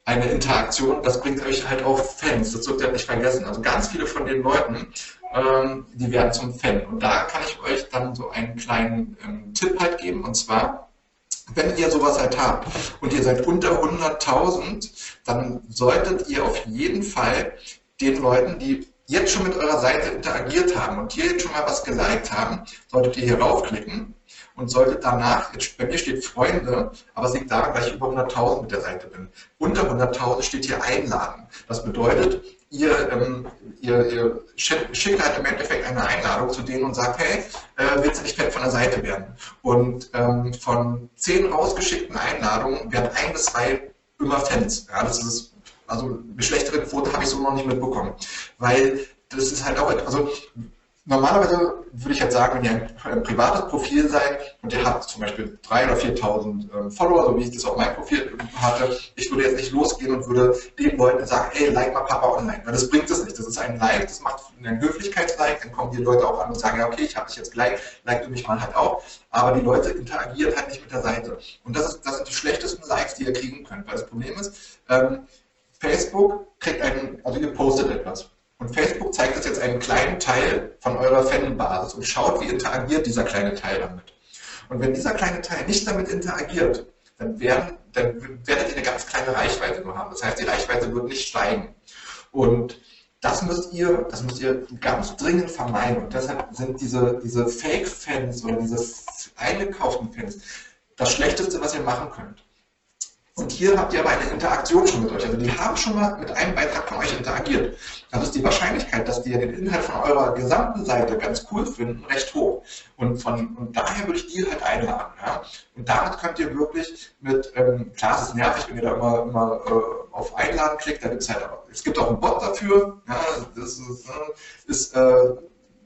eine Interaktion, das bringt euch halt auch Fans, das dürft ihr nicht vergessen. Also ganz viele von den Leuten ähm, die werden zum Fan. Und da kann ich euch dann so einen kleinen ähm, Tipp halt geben, und zwar, wenn ihr sowas halt habt und ihr seid unter 100.000, dann solltet ihr auf jeden Fall den Leuten, die jetzt schon mit eurer Seite interagiert haben und hier jetzt schon mal was geliked haben, solltet ihr hier raufklicken und solltet danach, jetzt, bei mir steht Freunde, aber es liegt daran, weil ich über 100.000 mit der Seite bin. Unter 100.000 steht hier Einladen. Das bedeutet, ihr, ähm, ihr, ihr schickt halt im Endeffekt eine Einladung zu denen und sagt, hey, äh, willst du nicht fett von der Seite werden? Und ähm, von zehn rausgeschickten Einladungen werden ein bis zwei immer Fans. Ja, das ist also eine schlechtere Quote habe ich so noch nicht mitbekommen. Weil das ist halt auch, also Normalerweise würde ich jetzt sagen, wenn ihr ein, privates Profil seid und ihr habt zum Beispiel 3.000 oder 4.000 ähm, Follower, so wie ich das auf meinem Profil hatte, ich würde jetzt nicht losgehen und würde den Leuten sagen, ey, like mal Papa online, weil das bringt es nicht. Das ist ein Like, das macht einen Höflichkeitslike, dann kommen die Leute auch an und sagen, ja, okay, ich habe dich jetzt geliked, like du mich mal halt auch. Aber die Leute interagieren halt nicht mit der Seite. Und das, ist, das sind die schlechtesten Likes, die ihr kriegen könnt, weil das Problem ist, ähm, Facebook kriegt einen, also ihr postet etwas. Und Facebook zeigt uns jetzt einen kleinen Teil von eurer Fanbasis und schaut, wie interagiert dieser kleine Teil damit. Und wenn dieser kleine Teil nicht damit interagiert, dann, werden, dann werdet ihr eine ganz kleine Reichweite nur haben. Das heißt, die Reichweite wird nicht steigen. Und das müsst ihr, das müsst ihr ganz dringend vermeiden. Und deshalb sind diese, diese Fake-Fans oder diese eingekauften Fans das Schlechteste, was ihr machen könnt. Und hier habt ihr aber eine Interaktion schon mit euch. Also die haben schon mal mit einem Beitrag von euch interagiert. Dann ist die Wahrscheinlichkeit, dass die den Inhalt von eurer gesamten Seite ganz cool finden, recht hoch. Und, von, und daher würde ich die halt einladen. Ja? Und damit könnt ihr wirklich mit, ähm, klar, es ist nervig, wenn ihr da immer, immer äh, auf Einladen klickt, da gibt es halt auch, es gibt auch einen Bot dafür. Ja? Das ist, äh, ist äh,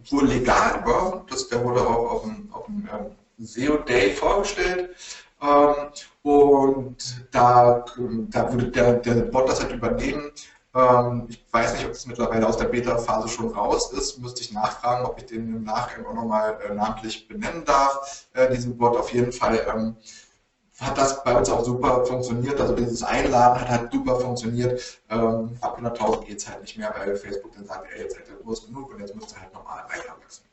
wohl legal, das, der wurde auch auf dem, auf dem ähm, SEO Day vorgestellt. Ähm, und da, da würde der, der Bot das halt übernehmen. Ähm, ich weiß nicht, ob es mittlerweile aus der Beta-Phase schon raus ist. Müsste ich nachfragen, ob ich den im Nachgang auch nochmal äh, namentlich benennen darf. Äh, diesen Bot auf jeden Fall ähm, hat das bei uns auch super funktioniert. Also dieses Einladen hat halt super funktioniert. Ähm, ab 100.000 geht es halt nicht mehr, weil Facebook dann sagt, ey, jetzt seid ihr groß genug und jetzt müsst ihr halt normal weiter wachsen.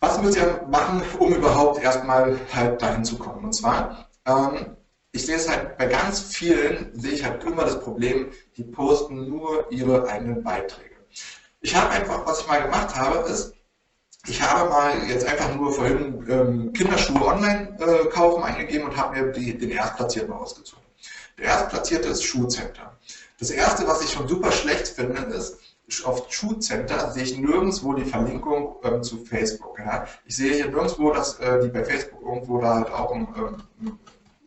Was müsst ihr machen, um überhaupt erstmal halt dahin zu kommen? Und zwar, ähm, ich sehe es halt bei ganz vielen, sehe ich halt immer das Problem, die posten nur ihre eigenen Beiträge. Ich habe einfach, was ich mal gemacht habe, ist, ich habe mal jetzt einfach nur vorhin ähm, Kinderschuhe online äh, kaufen eingegeben und habe mir die, den Erstplatzierten ausgezogen. Der Erstplatzierte ist Schuhcenter. Das erste, was ich schon super schlecht finde, ist, auf Schulcenter sehe ich nirgendwo die Verlinkung ähm, zu Facebook. Ja. Ich sehe hier nirgendwo, dass äh, die bei Facebook irgendwo da halt auch ähm,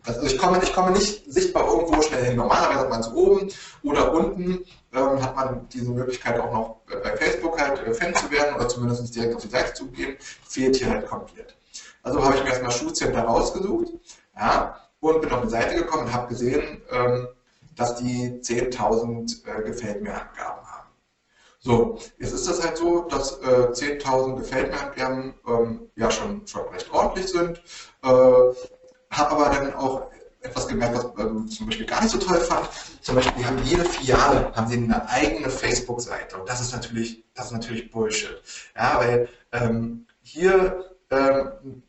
also ich komme, ich komme nicht sichtbar irgendwo schnell hin. Normalerweise hat man es oben oder unten, ähm, hat man diese Möglichkeit auch noch bei Facebook halt äh, Fan zu werden oder zumindest direkt auf die Seite zu gehen. Fehlt hier halt komplett. Also habe ich mir erstmal Schulcenter rausgesucht ja, und bin auf die Seite gekommen und habe gesehen, ähm, dass die 10.000 äh, Gefällt mir Angaben. So, jetzt ist das halt so, dass äh, 10.000 gefällt mir ähm, ja schon, schon recht ordentlich sind. Äh, habe aber dann auch etwas gemerkt, was ähm, zum Beispiel gar nicht so toll fand. Zum Beispiel, die haben jede Filiale haben sie eine eigene Facebook-Seite und das ist natürlich, das ist natürlich Bullshit. Ja, weil ähm, hier ähm,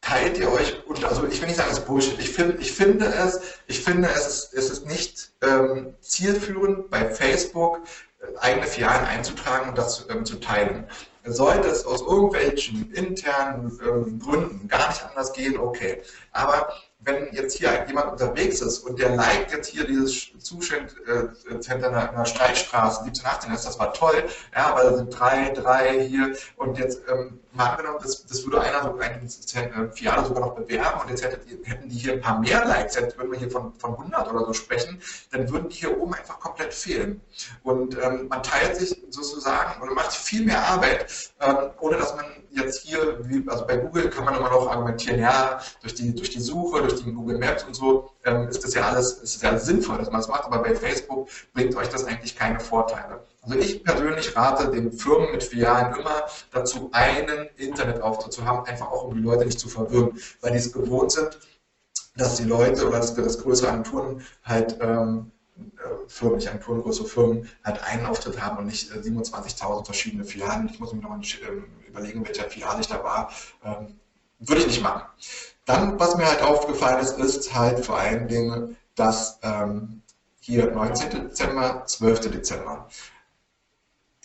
teilt ihr euch, und also ich will nicht sagen, es ist Bullshit. Ich, find, ich finde es, ich finde es ist, es ist nicht ähm, zielführend bei Facebook eigene Filialen einzutragen und das ähm, zu teilen. Sollte es aus irgendwelchen internen ähm, Gründen gar nicht anders gehen, okay. Aber wenn jetzt hier jemand unterwegs ist und der liked jetzt hier dieses Zuschauercenter in der Streitstraße 1718, das war toll, ja, aber da sind drei, drei hier und jetzt ähm, mal angenommen, das, das würde einer so eine äh, Filiale sogar noch bewerben und jetzt hättet, hätten die hier ein paar mehr Likes, jetzt würden wir hier von, von 100 oder so sprechen, dann würden die hier oben einfach komplett fehlen. Und ähm, man teilt sich sozusagen und macht viel mehr Arbeit, ähm, ohne dass man jetzt hier, wie, also bei Google kann man immer noch argumentieren, ja, durch die, durch die Suche, durch die Google Maps und so, ähm, ist das ja alles, ist ja sinnvoll, dass man das macht, aber bei Facebook bringt euch das eigentlich keine Vorteile. Also ich persönlich rate den Firmen mit Filialen immer dazu, einen Internetauftritt zu haben, einfach auch um die Leute nicht zu verwirren, weil die es gewohnt sind, dass die Leute oder dass, dass größere Agenturen halt ähm, Firmen, nicht Agenturen, größere Firmen halt einen Auftritt haben und nicht 27.000 verschiedene Filialen. Ich muss mir noch mal überlegen, welcher Filiale ich da war. Ähm, würde ich nicht machen. Dann, was mir halt aufgefallen ist, ist halt vor allen Dingen, dass ähm, hier 19. Dezember, 12. Dezember.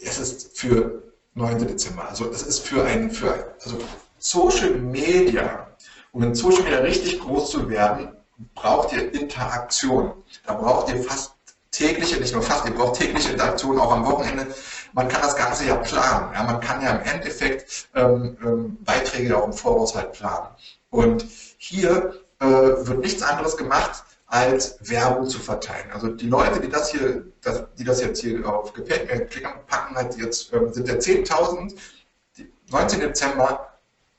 Es ist für 9. Dezember. Also es ist für ein, für also Social Media, um in Social Media richtig groß zu werden, braucht ihr Interaktion. Da braucht ihr fast tägliche, nicht nur fast, ihr braucht tägliche Interaktion, auch am Wochenende. Man kann das Ganze ja planen. Ja, man kann ja im Endeffekt ähm, ähm, Beiträge auch im Voraus halt planen. Und hier äh, wird nichts anderes gemacht, als Werbung zu verteilen. Also die Leute, die das hier, das, die das jetzt hier auf gefällt mir klicken, packen halt jetzt, ähm, sind ja 10.000, 19. Dezember,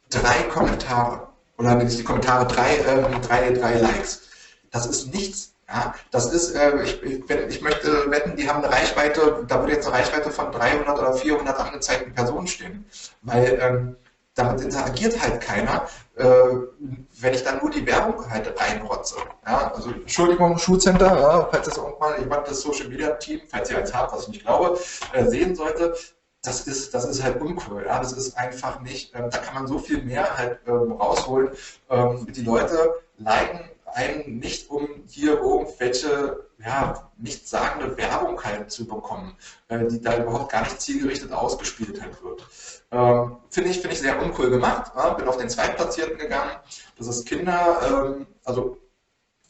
drei Kommentare. Oder nicht die Kommentare, drei, ähm, drei, drei Likes. Das ist nichts. Ja, das ist, äh, ich, ich, ich, möchte wetten, die haben eine Reichweite, da würde jetzt eine Reichweite von 300 oder 400 angezeigten Personen stehen. Weil ähm, damit interagiert halt keiner, äh, wenn ich dann nur die Werbung halt reinrotze. Ja, also Entschuldigung, Schulcenter, ja, falls das irgendwann jemand das Social Media Team, falls ihr eins habt, was ich nicht glaube, äh, sehen sollte, das ist, das ist halt uncool. Ja? Das ist einfach nicht, äh, da kann man so viel mehr halt ähm, rausholen. Ähm, die Leute liken einen nicht, um hier irgendwelche ja, nichtssagende Werbung halt zu bekommen, äh, die da überhaupt gar nicht zielgerichtet ausgespielt halt wird. Ähm, Finde ich, find ich sehr uncool gemacht. Ja? Bin auf den Zweitplatzierten gegangen. Das ist Kinder, ähm, also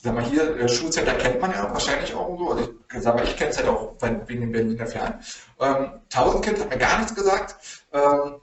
sag mal hier, äh, Schulcenter kennt man ja wahrscheinlich auch so. Also ich sag mal, ich kenne es halt auch wegen dem Berliner Fern. Ähm, Tausendkind hat mir gar nichts gesagt. Ähm,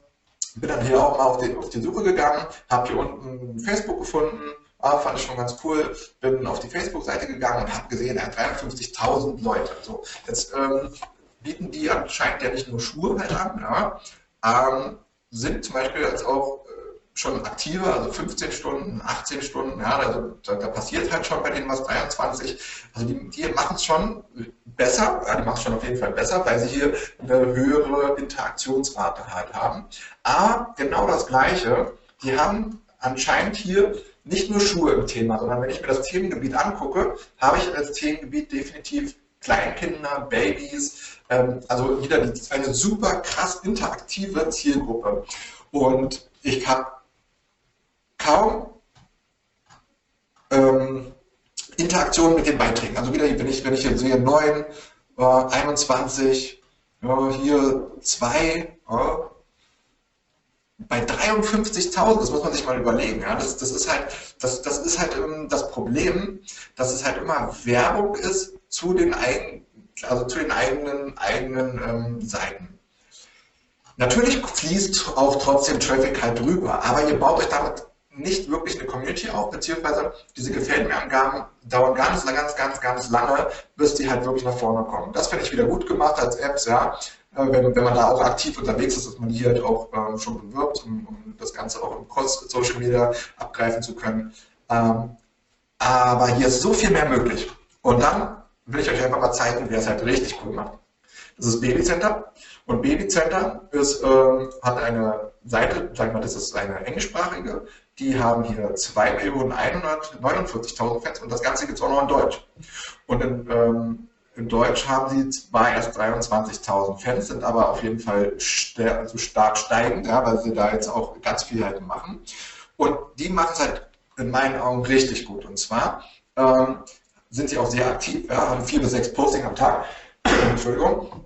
bin dann hier auch mal auf die, auf die Suche gegangen, habe hier unten Facebook gefunden, ah, fand ich schon ganz cool, bin auf die Facebook-Seite gegangen und habe gesehen, er hat 53.000 Leute. So, jetzt ähm, bieten die anscheinend ja nicht nur Schuhe halt an, ja, ähm, sind zum Beispiel als auch äh, schon aktiver, also 15 Stunden, 18 Stunden, ja, also da, da, passiert halt schon bei denen was, 23. Also die, die machen es schon besser, ja, die machen es schon auf jeden Fall besser, weil sie hier eine höhere Interaktionsrate halt haben. Aber genau das Gleiche, die haben anscheinend hier nicht nur Schuhe im Thema, sondern wenn ich mir das Themengebiet angucke, habe ich als Themengebiet definitiv Kleinkinder, Babys, also wieder eine super krass interaktive Zielgruppe. Und ich habe kaum ähm, Interaktion mit den Beiträgen. Also wieder, wenn ich, wenn ich jetzt sehe, 9, äh, 21, ja, hier 2, ja, bei 53.000, das muss man sich mal überlegen. Ja? Das, das, ist halt, das, das ist halt ähm, das Problem, dass es halt immer Werbung ist zu den, eigen, also zu den eigenen, eigenen ähm, Seiten. Natürlich fließt auch trotzdem Traffic halt drüber, aber ihr baut euch damit nicht wirklich eine Community auf, beziehungsweise diese Gefällt mir Angaben dauern ganz, ganz, ganz, ganz lange, bis die halt wirklich nach vorne kommen. Das finde ich wieder gut gemacht als Apps, ja. Äh, wenn, wenn man da auch aktiv unterwegs ist, dass man die halt auch ähm, schon bewirbt, um, um, das Ganze auch im Cross Social Media abgreifen zu können. Ähm, aber hier ist so viel mehr möglich. Und dann will ich euch einfach mal zeigen, wer es halt richtig cool macht. Das ist Babycenter. Und Babycenter ist, ähm, hat eine Seite, sag mal, das ist eine englischsprachige, die haben hier 2.149.000 Fans und das Ganze gibt es auch noch in Deutsch. Und in, ähm, in Deutsch haben sie zwar erst 23.000 Fans, sind aber auf jeden Fall also stark steigend, ja, weil sie da jetzt auch ganz viel halt machen. Und die machen es halt in meinen Augen richtig gut. Und zwar ähm, sind sie auch sehr aktiv, ja, haben vier bis sechs Posting am Tag. Entschuldigung.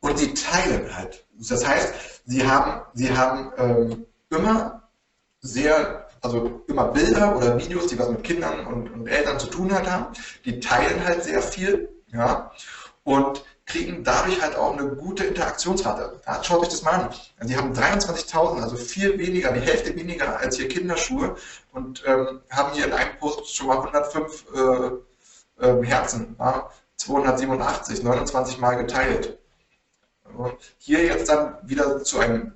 Und sie teilen halt. Das heißt, sie haben, sie haben ähm, immer sehr also immer Bilder oder Videos, die was mit Kindern und, und Eltern zu tun halt haben. Die teilen halt sehr viel ja, und kriegen dadurch halt auch eine gute Interaktionsrate. Ja, schaut euch das mal an. Sie haben 23.000, also viel weniger, die Hälfte weniger als hier Kinderschuhe und ähm, haben hier in einem Post schon mal 105 äh, äh, Herzen, ja, 287, 29 Mal geteilt. Und hier jetzt dann wieder zu einem,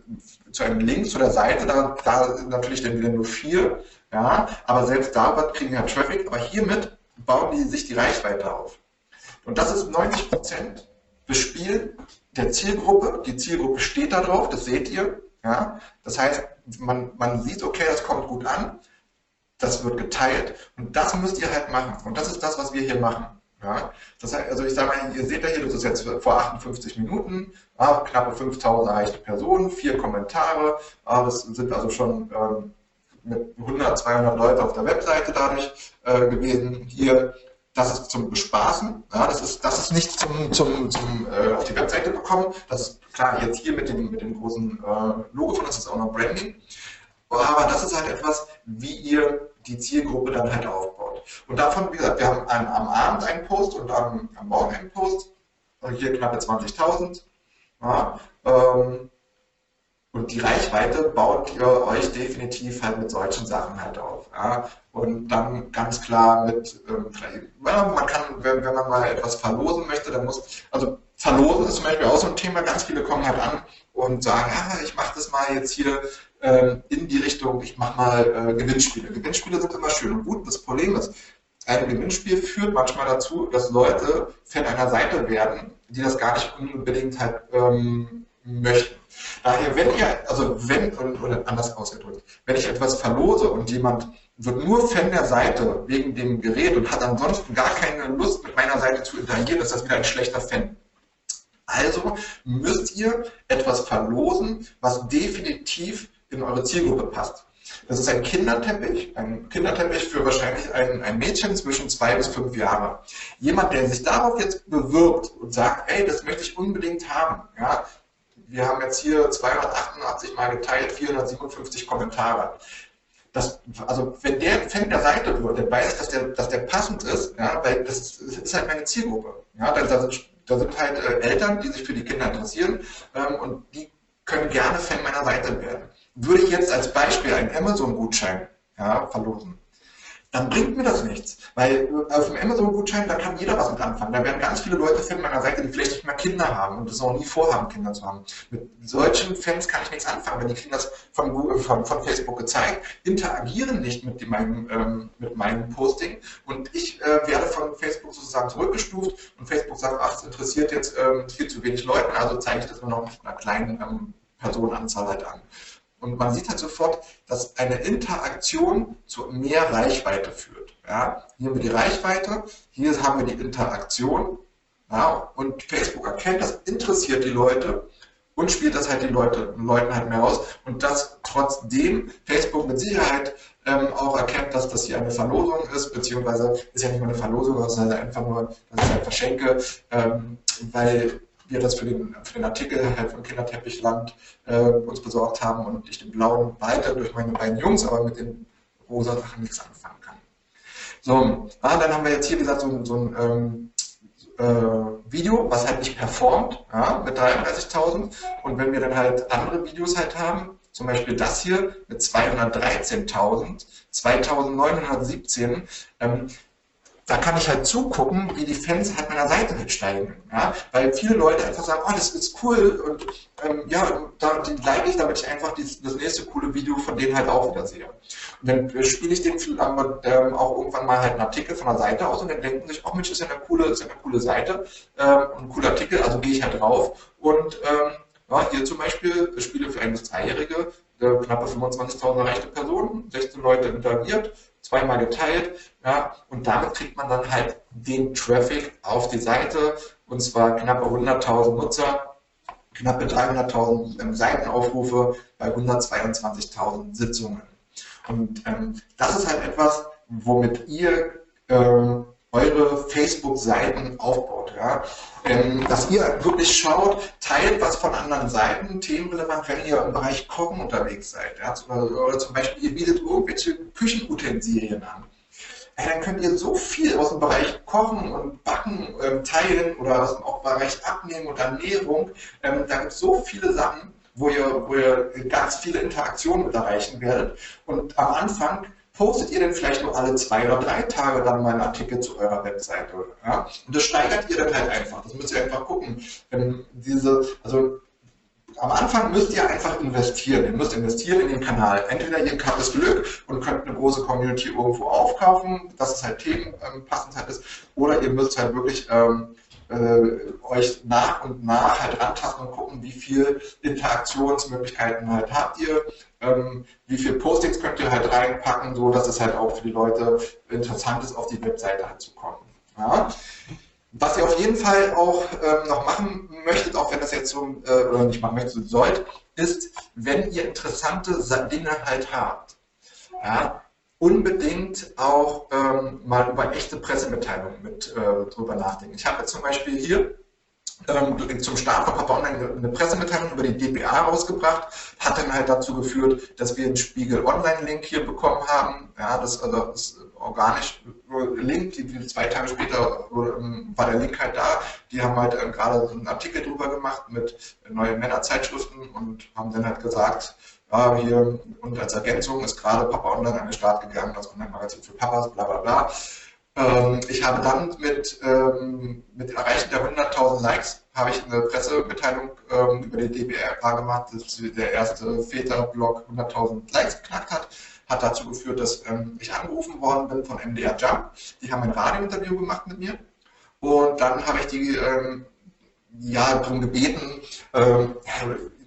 zu einem Link zu der Seite, da, da natürlich dann wieder nur vier, ja, aber selbst da kriegen ja Traffic, aber hiermit bauen die sich die Reichweite auf. Und das ist 90 Prozent Bespielen der Zielgruppe. Die Zielgruppe steht da drauf, das seht ihr. Ja? Das heißt, man, man sieht, okay, das kommt gut an, das wird geteilt und das müsst ihr halt machen. Und das ist das, was wir hier machen. Ja? Das heißt, also ich sage mal, ihr seht ja hier, das ist jetzt vor 58 Minuten, ah, knappe 5000 erreichte Personen, vier Kommentare, ah, das sind also schon ähm, mit 100, 200 Leute auf der Webseite dadurch äh, gewesen. Hier, das ist zum Bespaßen, ja, das, ist, das ist nicht zum, zum, zum äh, auf die Webseite bekommen, das ist klar, jetzt hier mit dem, mit dem großen äh, Logo von, das ist auch noch Branding, aber das ist halt etwas, wie ihr die Zielgruppe dann halt aufbaut. Und davon, wie gesagt, wir haben am, am Abend einen Post und am, am Morgen einen Post, und hier knappe 20.000. Ja, ähm, und die Reichweite baut ihr euch definitiv halt mit solchen Sachen halt auf. Ja? Und dann ganz klar mit, ähm, man kann, wenn, wenn man mal etwas verlosen möchte, dann muss, also verlosen ist zum Beispiel auch so ein Thema, ganz viele kommen halt an und sagen, ja, ich mache das mal jetzt hier in die Richtung, ich mache mal äh, Gewinnspiele. Gewinnspiele sind immer schön und gut. Das Problem ist, ein Gewinnspiel führt manchmal dazu, dass Leute Fan einer Seite werden, die das gar nicht unbedingt halt ähm, möchten. Daher, wenn ihr, also wenn, oder anders ausgedrückt, wenn ich etwas verlose und jemand wird nur Fan der Seite wegen dem Gerät und hat ansonsten gar keine Lust mit meiner Seite zu interagieren, ist das wieder ein schlechter Fan. Also müsst ihr etwas verlosen, was definitiv in eure Zielgruppe passt. Das ist ein Kinderteppich, ein Kinderteppich für wahrscheinlich ein, ein Mädchen zwischen zwei bis fünf Jahre. Jemand, der sich darauf jetzt bewirbt und sagt, ey, das möchte ich unbedingt haben, ja, wir haben jetzt hier 288 mal geteilt, 457 Kommentare. Das, also wenn der Fan der Seite wird, der weiß, dass der, dass der passend ist, ja, weil das ist, halt meine Zielgruppe. Ja, da, da, sind, da sind halt äh, Eltern, die sich für die Kinder interessieren ähm, und die können gerne Fan meiner Seite werden. Würde ich jetzt als Beispiel einen Amazon-Gutschein ja, verlosen, dann bringt mir das nichts. Weil äh, auf dem Amazon-Gutschein, da kann jeder was mit anfangen. Da werden ganz viele Leute finden meiner Seite, die vielleicht nicht mehr Kinder haben und das auch nie vorhaben, Kinder zu haben. Mit solchen Fans kann ich nichts anfangen. Wenn die kriegen das von, Google, von, von Facebook gezeigt, interagieren nicht mit meinem, ähm, mit meinem Posting und ich äh, werde von Facebook sozusagen zurückgestuft und Facebook sagt, ach, es interessiert jetzt ähm, viel zu wenig Leuten, also zeige ich das nur noch mit einer kleinen ähm, Personenanzahl halt an. Und man sieht halt sofort, dass eine Interaktion zu mehr Reichweite führt. Ja? Hier haben wir die Reichweite, hier haben wir die Interaktion. Ja? Und Facebook erkennt, das interessiert die Leute und spielt das halt den Leute, Leuten halt mehr aus. Und das trotzdem Facebook mit Sicherheit ähm, auch erkennt, dass das hier eine Verlosung ist, beziehungsweise ist ja nicht nur eine Verlosung, sondern einfach nur, dass ich halt verschenke, ähm, weil wir das für den, für den Artikel halt von Kinderteppichland äh, uns besorgt haben und ich den blauen weiter durch meine beiden Jungs, aber mit den rosa Sachen nichts anfangen kann. So, ah, dann haben wir jetzt hier, wie gesagt, so, so ein ähm, äh, Video, was halt nicht performt, ja, mit 33.000. Und wenn wir dann halt andere Videos halt haben, zum Beispiel das hier mit 213.000, 2.917, ähm, da kann ich halt zugucken, wie die Fans halt meiner Seite mitsteigen. Ja? Weil viele Leute einfach sagen, oh, das ist cool und ähm, ja, da, die like ich, damit ich einfach die, das nächste coole Video von denen halt auch wieder sehe. Und dann spiele ich den ähm, auch irgendwann mal halt einen Artikel von der Seite aus und dann denken sich, oh Mensch, ist ja eine coole, ist ja eine coole Seite, ähm, ein cooler Artikel, also gehe ich halt drauf und ähm, ja, hier zum Beispiel Spiele für ein bis zweijährige, äh, knappe 25.000 erreichte Personen, 16 Leute interagiert, zweimal geteilt, ja, und damit kriegt man dann halt den Traffic auf die Seite, und zwar knappe 100.000 Nutzer, knappe 300.000 ähm, Seitenaufrufe bei 122.000 Sitzungen. Und ähm, das ist halt etwas, womit ihr ähm, eure Facebook-Seiten aufbaut. Ja? Ähm, dass ihr wirklich schaut, teilt was von anderen Seiten, themenrelevant, wenn ihr im Bereich Kochen unterwegs seid. Ja? Oder zum Beispiel, ihr bietet irgendwelche Küchenutensilien an. Ja, dann könnt ihr so viel aus dem Bereich Kochen und Backen ähm, teilen oder aus dem auch Bereich Abnehmen und Ernährung. Ähm, da gibt es so viele Sachen, wo ihr, wo ihr ganz viele Interaktionen mit erreichen werdet. Und am Anfang postet ihr denn vielleicht nur alle zwei oder drei Tage dann mal einen Artikel zu eurer Webseite. Ja? Und das steigert ihr dann halt einfach. Das müsst ihr einfach gucken. Wenn diese, also am Anfang müsst ihr einfach investieren. Ihr müsst investieren in den Kanal. Entweder ihr habt das Glück und könnt eine große Community irgendwo aufkaufen, dass es halt themenpassend ähm, halt ist, oder ihr müsst halt wirklich ähm, äh, euch nach und nach halt rantasten und gucken, wie viel Interaktionsmöglichkeiten halt habt ihr, ähm, wie viel Postings könnt ihr halt reinpacken, so dass es halt auch für die Leute interessant ist, auf die Webseite halt zu kommen. Ja. Was ihr auf jeden Fall auch ähm, noch machen möchtet, auch wenn das jetzt so, äh, oder nicht machen möchtet, sollt, ist, wenn ihr interessante Dinge halt habt, ja, unbedingt auch ähm, mal über echte Pressemitteilungen mit äh, drüber nachdenken. Ich habe zum Beispiel hier ähm, zum Start von Papa Online eine Pressemitteilung über die DPA rausgebracht, hat dann halt dazu geführt, dass wir einen Spiegel Online-Link hier bekommen haben. Ja, das, also, das organisch Link, die, zwei Tage später ähm, war der Link halt da. Die haben halt äh, gerade so einen Artikel drüber gemacht mit neuen Männerzeitschriften und haben dann halt gesagt, ja, hier und als Ergänzung ist gerade Papa Online an den Start gegangen, das Online-Magazin für Papas, bla bla bla. Ähm, ich habe dann mit, ähm, mit Erreichen der 100.000 Likes habe ich eine Pressemitteilung ähm, über die DBRK gemacht, dass der erste Väter-Blog 100.000 Likes geknackt hat. Hat dazu geführt, dass ähm, ich angerufen worden bin von MDR Jump. Die haben ein Radiointerview gemacht mit mir. Und dann habe ich die ähm, ja darum gebeten, ähm,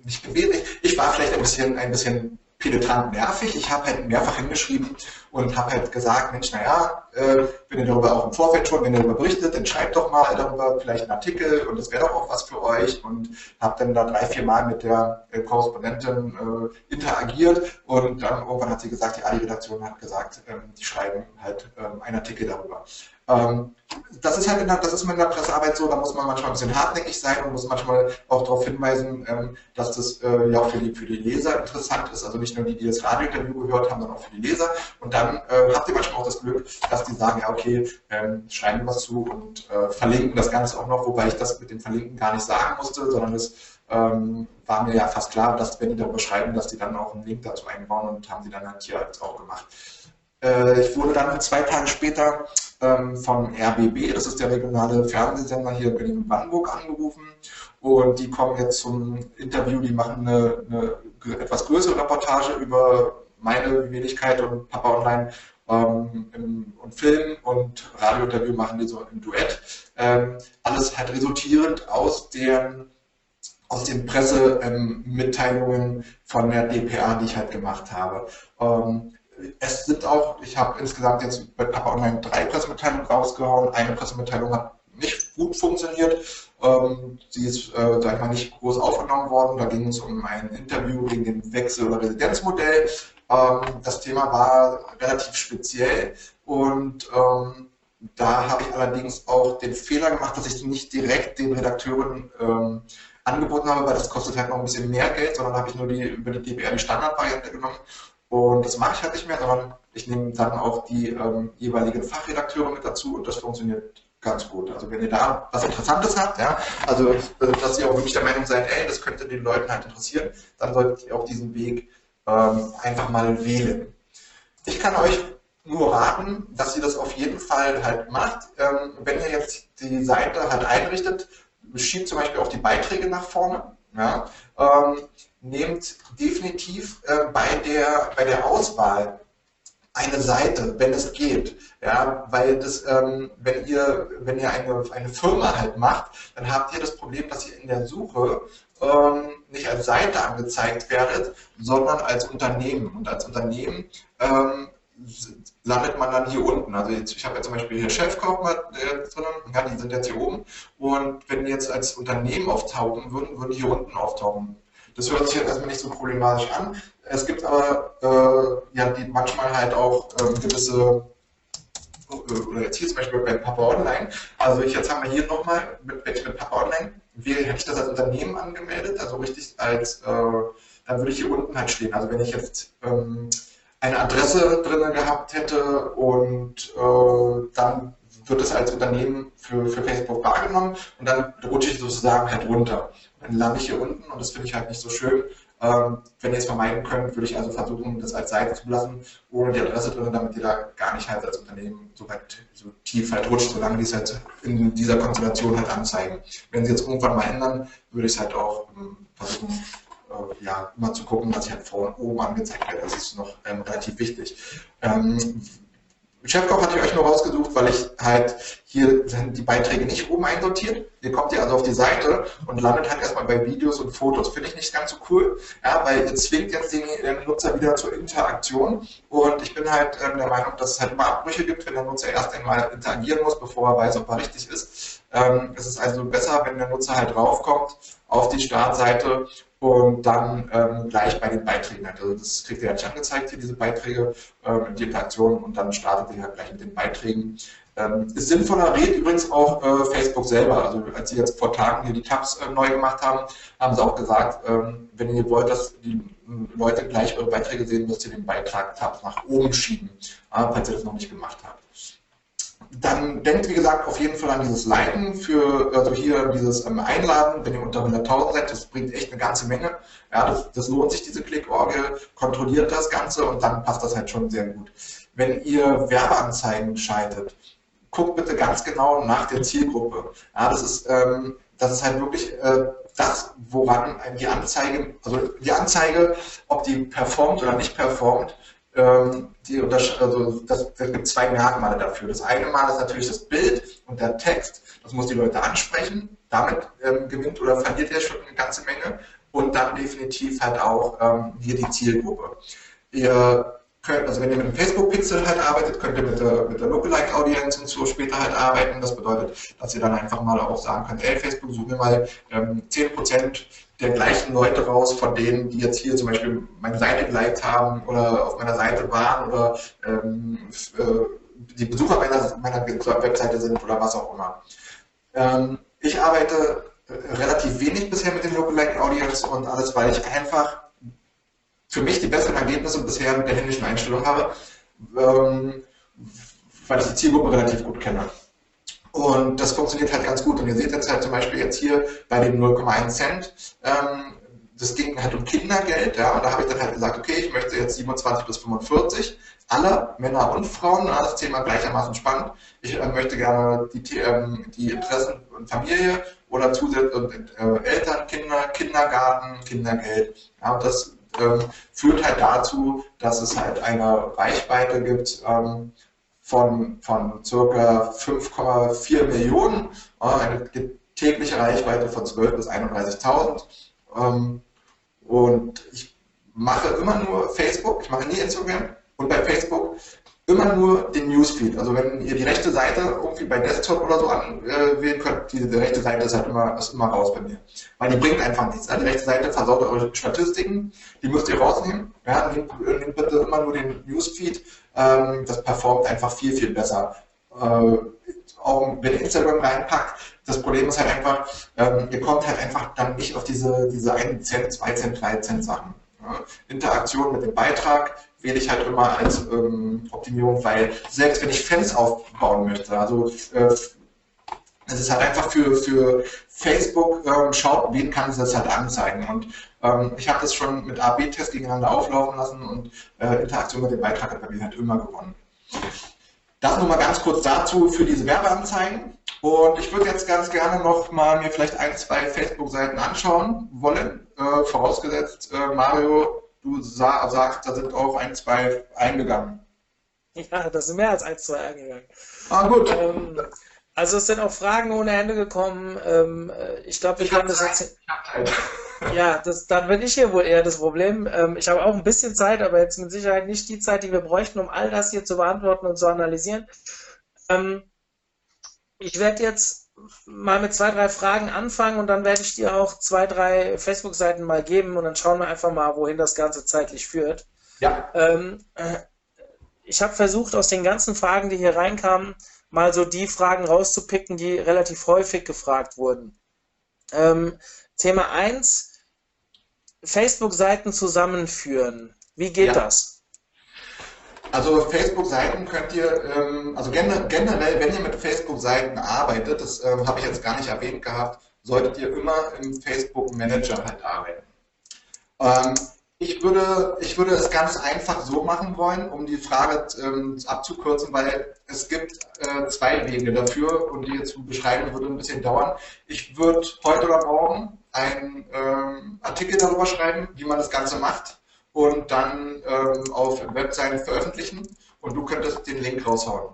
nicht gebeten, ich, war vielleicht ein bisschen, ein bisschen penetrant nervig. Ich habe halt mehrfach hingeschrieben und habe halt gesagt, Mensch, naja, äh, wenn ihr darüber auch im Vorfeld schon, wenn ihr darüber berichtet, dann schreibt doch mal darüber vielleicht einen Artikel und das wäre doch auch was für euch und habe dann da drei, vier Mal mit der äh, Korrespondentin äh, interagiert und dann irgendwann hat sie gesagt, die Ali-Redaktion hat gesagt, ähm, die schreiben halt ähm, einen Artikel darüber. Ähm, das ist halt in der, das ist mit der Pressearbeit so, da muss man manchmal ein bisschen hartnäckig sein und muss manchmal auch darauf hinweisen, ähm, dass das äh, ja auch für die, für die Leser interessant ist. Also nicht nur die, die das Radiointerview gehört haben, sondern auch für die Leser. Und dann äh, habt ihr manchmal auch das Glück, dass die sagen, ja okay, ähm, schreiben was zu und äh, verlinken das Ganze auch noch, wobei ich das mit dem Verlinken gar nicht sagen musste, sondern es ähm, war mir ja fast klar, dass wenn die darüber schreiben, dass die dann auch einen Link dazu einbauen und haben sie dann halt hier auch gemacht. Äh, ich wurde dann zwei Tage später ähm, vom RBB, das ist der regionale Fernsehsender hier in Berlin-Brandenburg, angerufen. Und die kommen jetzt zum Interview, die machen eine, eine etwas größere Reportage über meine Wenigkeit und Papa Online ähm, im, und Film und Radiointerview machen die so im Duett. Ähm, alles halt resultierend aus den, aus den Pressemitteilungen von der DPA, die ich halt gemacht habe. Es sind auch, ich habe insgesamt jetzt bei Papa Online drei Pressemitteilungen rausgehauen. Eine Pressemitteilung hat nicht gut funktioniert. Ähm, sie ist, äh, sag ich mal, nicht groß aufgenommen worden. Da ging es um ein Interview wegen dem Wechsel- oder Residenzmodell. Ähm, das Thema war relativ speziell und ähm, da habe ich allerdings auch den Fehler gemacht, dass ich nicht direkt den Redakteuren ähm, angeboten habe, weil das kostet halt noch ein bisschen mehr Geld, sondern habe ich nur die, über die DBR die Standardvariante genommen und das mache ich halt nicht mehr, sondern ich nehme dann auch die ähm, jeweiligen Fachredakteure mit dazu und das funktioniert ganz gut. Also wenn ihr da was Interessantes habt, ja, also äh, dass ihr auch wirklich der Meinung seid, ey, das könnte den Leuten halt interessieren, dann solltet ihr auch diesen Weg ähm, einfach mal wählen. Ich kann euch nur raten, dass ihr das auf jeden Fall halt macht. Ähm, wenn ihr jetzt die Seite halt einrichtet, schiebt zum Beispiel auch die Beiträge nach vorne. Ja, ähm, nehmt definitiv äh, bei, der, bei der Auswahl eine Seite, wenn es geht. Ja, weil das, ähm, wenn ihr, wenn ihr eine, eine Firma halt macht, dann habt ihr das Problem, dass ihr in der Suche ähm, nicht als Seite angezeigt werdet, sondern als Unternehmen. Und als Unternehmen ähm, landet man dann hier unten. Also jetzt, ich habe ja zum Beispiel hier Chefkaufmann äh, drin, ja, die sind jetzt hier oben. Und wenn die jetzt als Unternehmen auftauchen würden, würden die hier unten auftauchen. Das hört sich jetzt erstmal nicht so problematisch an. Es gibt aber äh, ja, die manchmal halt auch ähm, gewisse, äh, oder jetzt hier zum Beispiel bei Papa Online. Also ich, jetzt haben wir hier nochmal, mit, mit Papa Online, wie hätte ich das als Unternehmen angemeldet, also richtig als, äh, dann würde ich hier unten halt stehen. Also wenn ich jetzt ähm, eine Adresse drin gehabt hätte und äh, dann wird es als Unternehmen für, für Facebook wahrgenommen und dann rutsche ich sozusagen halt runter. Dann lande ich hier unten und das finde ich halt nicht so schön. Ähm, wenn ihr es vermeiden könnt, würde ich also versuchen, das als Seite zu lassen, ohne die Adresse drin, damit ihr da gar nicht halt als Unternehmen so weit, so tief halt rutscht, solange die es halt in dieser Konstellation halt anzeigen. Wenn sie jetzt irgendwann mal ändern, würde ich es halt auch ähm, versuchen, äh, ja, immer zu gucken, dass ich halt vorne oben angezeigt werde. Das ist noch ähm, relativ wichtig. Ähm, Chefkoch hatte ich euch nur rausgesucht, weil ich halt hier sind die Beiträge nicht oben einsortiert. Ihr kommt ja also auf die Seite und landet halt erstmal bei Videos und Fotos. Finde ich nicht ganz so cool, ja, weil ihr zwingt jetzt den, den Nutzer wieder zur Interaktion. Und ich bin halt ähm, der Meinung, dass es halt immer Abbrüche gibt, wenn der Nutzer erst einmal interagieren muss, bevor er weiß, ob er richtig ist. Ähm, es ist also besser, wenn der Nutzer halt draufkommt auf die Startseite und dann ähm, gleich bei den Beiträgen. Also das kriegt ihr nicht angezeigt, hier diese Beiträge, ähm, die Interaktion und dann startet ihr halt gleich mit den Beiträgen. Ähm, ist sinnvoller, redet übrigens auch äh, Facebook selber. Also als sie jetzt vor Tagen hier die Tabs äh, neu gemacht haben, haben sie auch gesagt, ähm, wenn ihr wollt, dass die Leute gleich eure Beiträge sehen, müsst ihr den Beitrag-Tab nach oben schieben, äh, falls ihr das noch nicht gemacht habt. Dann denkt, wie gesagt, auf jeden Fall an dieses Liken für, also hier dieses ähm, Einladen, wenn ihr unter 100.000 seid, das bringt echt eine ganze Menge. Ja, das, das lohnt sich, diese Klickorgel, kontrolliert das Ganze und dann passt das halt schon sehr gut. Wenn ihr Werbeanzeigen schaltet, guckt bitte ganz genau nach der Zielgruppe. Ja, das ist, ähm, das ist halt wirklich äh, das, woran die Anzeige, also die Anzeige, ob die performt oder nicht performt, die also das, das gibt zwei Merkmale dafür. Das eine Mal ist natürlich das Bild und der Text. Das muss die Leute ansprechen. Damit ähm, gewinnt oder verliert er schon eine ganze Menge. Und dann definitiv halt auch ähm, hier die Zielgruppe. Ihr könnt, also wenn ihr mit dem Facebook-Pixel halt arbeitet, könnt ihr mit der, mit der Lookalike-Audience und so später halt arbeiten. Das bedeutet, dass ihr dann einfach mal auch sagen könnt, ey, Facebook, such mir mal ähm, 10% der gleichen Leute raus, von denen, die jetzt hier zum Beispiel meine Seite geliked haben oder auf meiner Seite waren oder ähm, äh, die Besucher meiner, meiner Webseite sind oder was auch immer. Ähm, ich arbeite relativ wenig bisher mit den Lookalike Audience und alles, weil ich einfach für mich die besseren Ergebnisse bisher mit der händischen Einstellung habe, ähm, weil ich die Zielgruppe relativ gut kenne. Und das funktioniert halt ganz gut. Und ihr seht jetzt halt zum Beispiel jetzt hier bei den 0,1 Cent, ähm, das ging halt um Kindergeld, ja, und da habe ich dann halt gesagt, okay, ich möchte jetzt 27 bis 45, alle, Männer und Frauen, das Thema gleichermaßen spannend. Ich äh, möchte gerne die, ähm, die Interessen und Familie oder zusätzlich äh, Eltern, Kinder, Kindergarten, Kindergeld. Ja, und das führt halt dazu, dass es halt eine Reichweite gibt, ähm, von, von circa 5,4 Millionen, äh, eine tägliche Reichweite von 12.000 bis 31.000. Ähm, und ich mache immer nur Facebook, ich mache nie Instagram und bei Facebook immer nur den Newsfeed. Also wenn ihr die rechte Seite irgendwie bei Desktop oder so anwählen könnt, die, die rechte Seite ist halt immer, ist immer raus bei mir. Weil die bringt einfach nichts. Die rechte Seite versaut eure Statistiken, die müsst ihr rausnehmen. Ja, nehmt, nehmt bitte immer nur den Newsfeed. Ähm, das performt einfach viel, viel besser. Äh, auch wenn ihr Instagram reinpackt, das Problem ist halt einfach, ähm, ihr kommt halt einfach dann nicht auf diese, diese 1 Cent, 2 Cent, 3 Cent Sachen. Ja. Interaktion mit dem Beitrag, wähle ich halt immer als ähm, Optimierung, weil selbst wenn ich Fans aufbauen möchte, also äh, es ist halt einfach für, für Facebook, ähm, schaut, wen kann es das halt anzeigen. Und ähm, ich habe das schon mit AB-Tests gegeneinander auflaufen lassen und äh, Interaktion mit dem Beitrag hat bei mir halt immer gewonnen. Das nur mal ganz kurz dazu für diese Werbeanzeigen. Und ich würde jetzt ganz gerne noch mal mir vielleicht ein, zwei Facebook-Seiten anschauen wollen. Äh, vorausgesetzt, äh, Mario, du sa sagst, da sind auch ein, zwei eingegangen. Ja, da sind mehr als ein, zwei eingegangen. Ah, gut. Ähm, also es sind auch Fragen ohne Ende gekommen. Ähm, äh, ich glaube, wir können das jetzt. Ja, das, dann bin ich hier wohl eher das Problem. Ähm, ich habe auch ein bisschen Zeit, aber jetzt mit Sicherheit nicht die Zeit, die wir bräuchten, um all das hier zu beantworten und zu analysieren. Ähm, ich werde jetzt mal mit zwei, drei Fragen anfangen und dann werde ich dir auch zwei, drei Facebook-Seiten mal geben und dann schauen wir einfach mal, wohin das Ganze zeitlich führt. Ja. Ähm, äh, ich habe versucht, aus den ganzen Fragen, die hier reinkamen, mal so die Fragen rauszupicken, die relativ häufig gefragt wurden. Ähm, Thema 1, Facebook-Seiten zusammenführen. Wie geht ja. das? Also Facebook-Seiten könnt ihr, ähm, also generell, wenn ihr mit Facebook-Seiten arbeitet, das ähm, habe ich jetzt gar nicht erwähnt gehabt, solltet ihr immer im Facebook-Manager halt arbeiten. Ähm, ich würde, ich würde es ganz einfach so machen wollen, um die Frage ähm, abzukürzen, weil es gibt äh, zwei Wege dafür und die zu beschreiben würde ein bisschen dauern. Ich würde heute oder morgen einen ähm, Artikel darüber schreiben, wie man das Ganze macht und dann ähm, auf Webseiten veröffentlichen und du könntest den Link raushauen.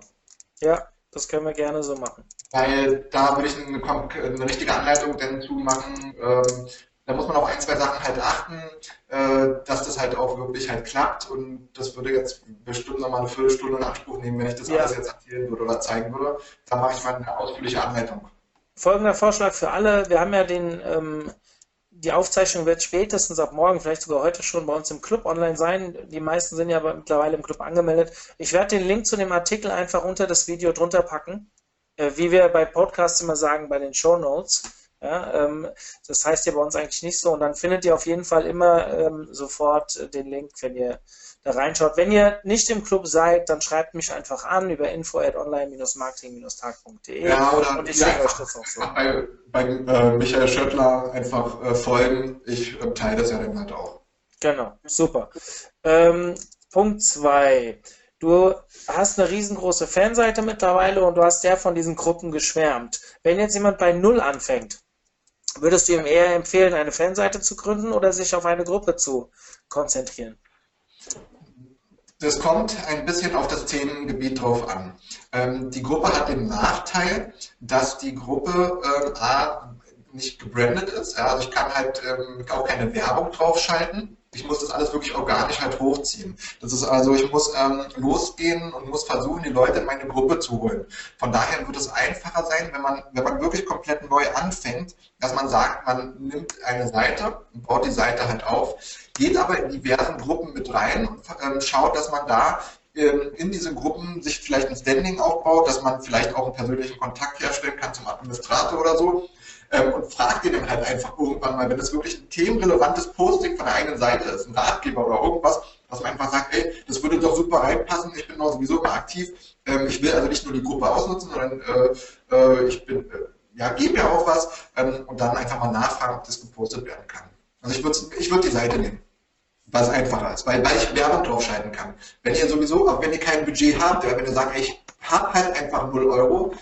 Ja, das können wir gerne so machen. Weil da würde ich eine, eine richtige Anleitung dann zu machen. Ähm, da muss man auf ein, zwei Sachen halt achten, äh, dass das halt auch wirklich halt klappt und das würde jetzt bestimmt nochmal eine Viertelstunde in Anspruch nehmen, wenn ich das ja. alles jetzt erzählen würde oder zeigen würde. Da mache ich mal eine ausführliche Anleitung. Folgender Vorschlag für alle. Wir haben ja den, ähm, die Aufzeichnung wird spätestens ab morgen, vielleicht sogar heute schon bei uns im Club online sein. Die meisten sind ja mittlerweile im Club angemeldet. Ich werde den Link zu dem Artikel einfach unter das Video drunter packen. Äh, wie wir bei Podcasts immer sagen, bei den Show Notes. Ja, ähm, das heißt ja bei uns eigentlich nicht so. Und dann findet ihr auf jeden Fall immer ähm, sofort den Link, wenn ihr da reinschaut. Wenn ihr nicht im Club seid, dann schreibt mich einfach an über info at online-marketing-tag.de ja, und ich schicke euch das auch so. Bei, bei äh, Michael Schöttler einfach äh, folgen. Ich äh, teile das ja dann halt auch. Genau, super. Ähm, Punkt 2. Du hast eine riesengroße Fanseite mittlerweile und du hast ja von diesen Gruppen geschwärmt. Wenn jetzt jemand bei Null anfängt, würdest du ihm eher empfehlen, eine Fanseite zu gründen oder sich auf eine Gruppe zu konzentrieren? Das kommt ein bisschen auf das Themengebiet drauf an. Ähm, die Gruppe hat den Nachteil, dass die Gruppe ähm, A, nicht gebrandet ist. Ja, also ich kann halt ähm, auch keine Werbung draufschalten ich muss das alles wirklich organisch halt hochziehen. Das ist also, ich muss ähm, losgehen und muss versuchen, die Leute in meine Gruppe zu holen. Von daher wird es einfacher sein, wenn man, wenn man wirklich komplett neu anfängt, dass man sagt, man nimmt eine Seite und baut die Seite halt auf, geht aber in diversen Gruppen mit rein und ähm, schaut, dass man da ähm, in diesen Gruppen sich vielleicht ein Standing aufbaut, dass man vielleicht auch einen persönlichen Kontakt herstellen kann zum Administrator oder so ähm, und fragt den dann halt einfach irgendwann mal, wenn das wirklich ein themenrelevantes Posting von der eigenen Seite ist, ein Ratgeber oder irgendwas, was man einfach sagt, ey, das würde doch super reinpassen, ich bin doch sowieso immer aktiv, ähm, ich will also nicht nur die Gruppe ausnutzen, sondern äh, äh, ich bin, äh, ja, gebe mir auch was ähm, und dann einfach mal nachfragen, ob das gepostet werden kann. Also ich würde ich würd die Seite nehmen was einfacher ist, weil, weil ich Werbung draufschalten kann. Wenn ihr sowieso, auch wenn ihr kein Budget habt, wenn ihr sagt, ey, ich habe halt einfach 0 Euro,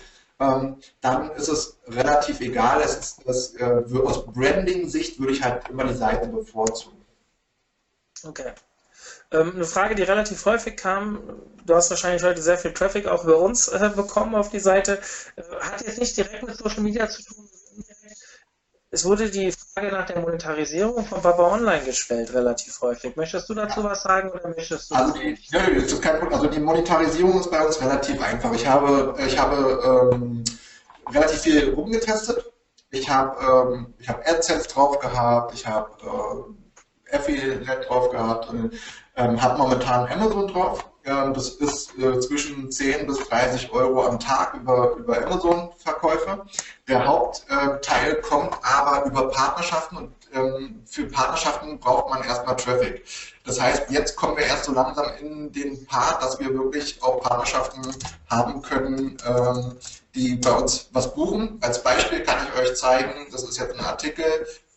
dann ist es relativ egal. Es ist, das, äh, aus Branding-Sicht würde ich halt immer die Seite bevorzugen. Okay. Ähm, eine Frage, die relativ häufig kam, du hast wahrscheinlich heute sehr viel Traffic auch über uns äh, bekommen auf die Seite, äh, hat jetzt nicht direkt mit Social Media zu tun, es wurde die Frage nach der Monetarisierung von Papa Online gestellt, relativ häufig. Möchtest du dazu was sagen oder möchtest du? Also die, Punkt. Also die Monetarisierung ist bei uns relativ einfach. Ich habe, ich habe ähm, relativ viel rumgetestet. Ich habe, ähm, ich habe AdSense drauf gehabt, ich habe äh, Affiliate drauf gehabt und ähm, habe momentan Amazon drauf. Ähm, das ist äh, zwischen 10 bis 30 Euro am Tag über, über Amazon-Verkäufe. Der Hauptteil äh, kommt aber über Partnerschaften und ähm, für Partnerschaften braucht man erstmal Traffic. Das heißt, jetzt kommen wir erst so langsam in den Part, dass wir wirklich auch Partnerschaften haben können, ähm, die bei uns was buchen. Als Beispiel kann ich euch zeigen, das ist jetzt ein Artikel,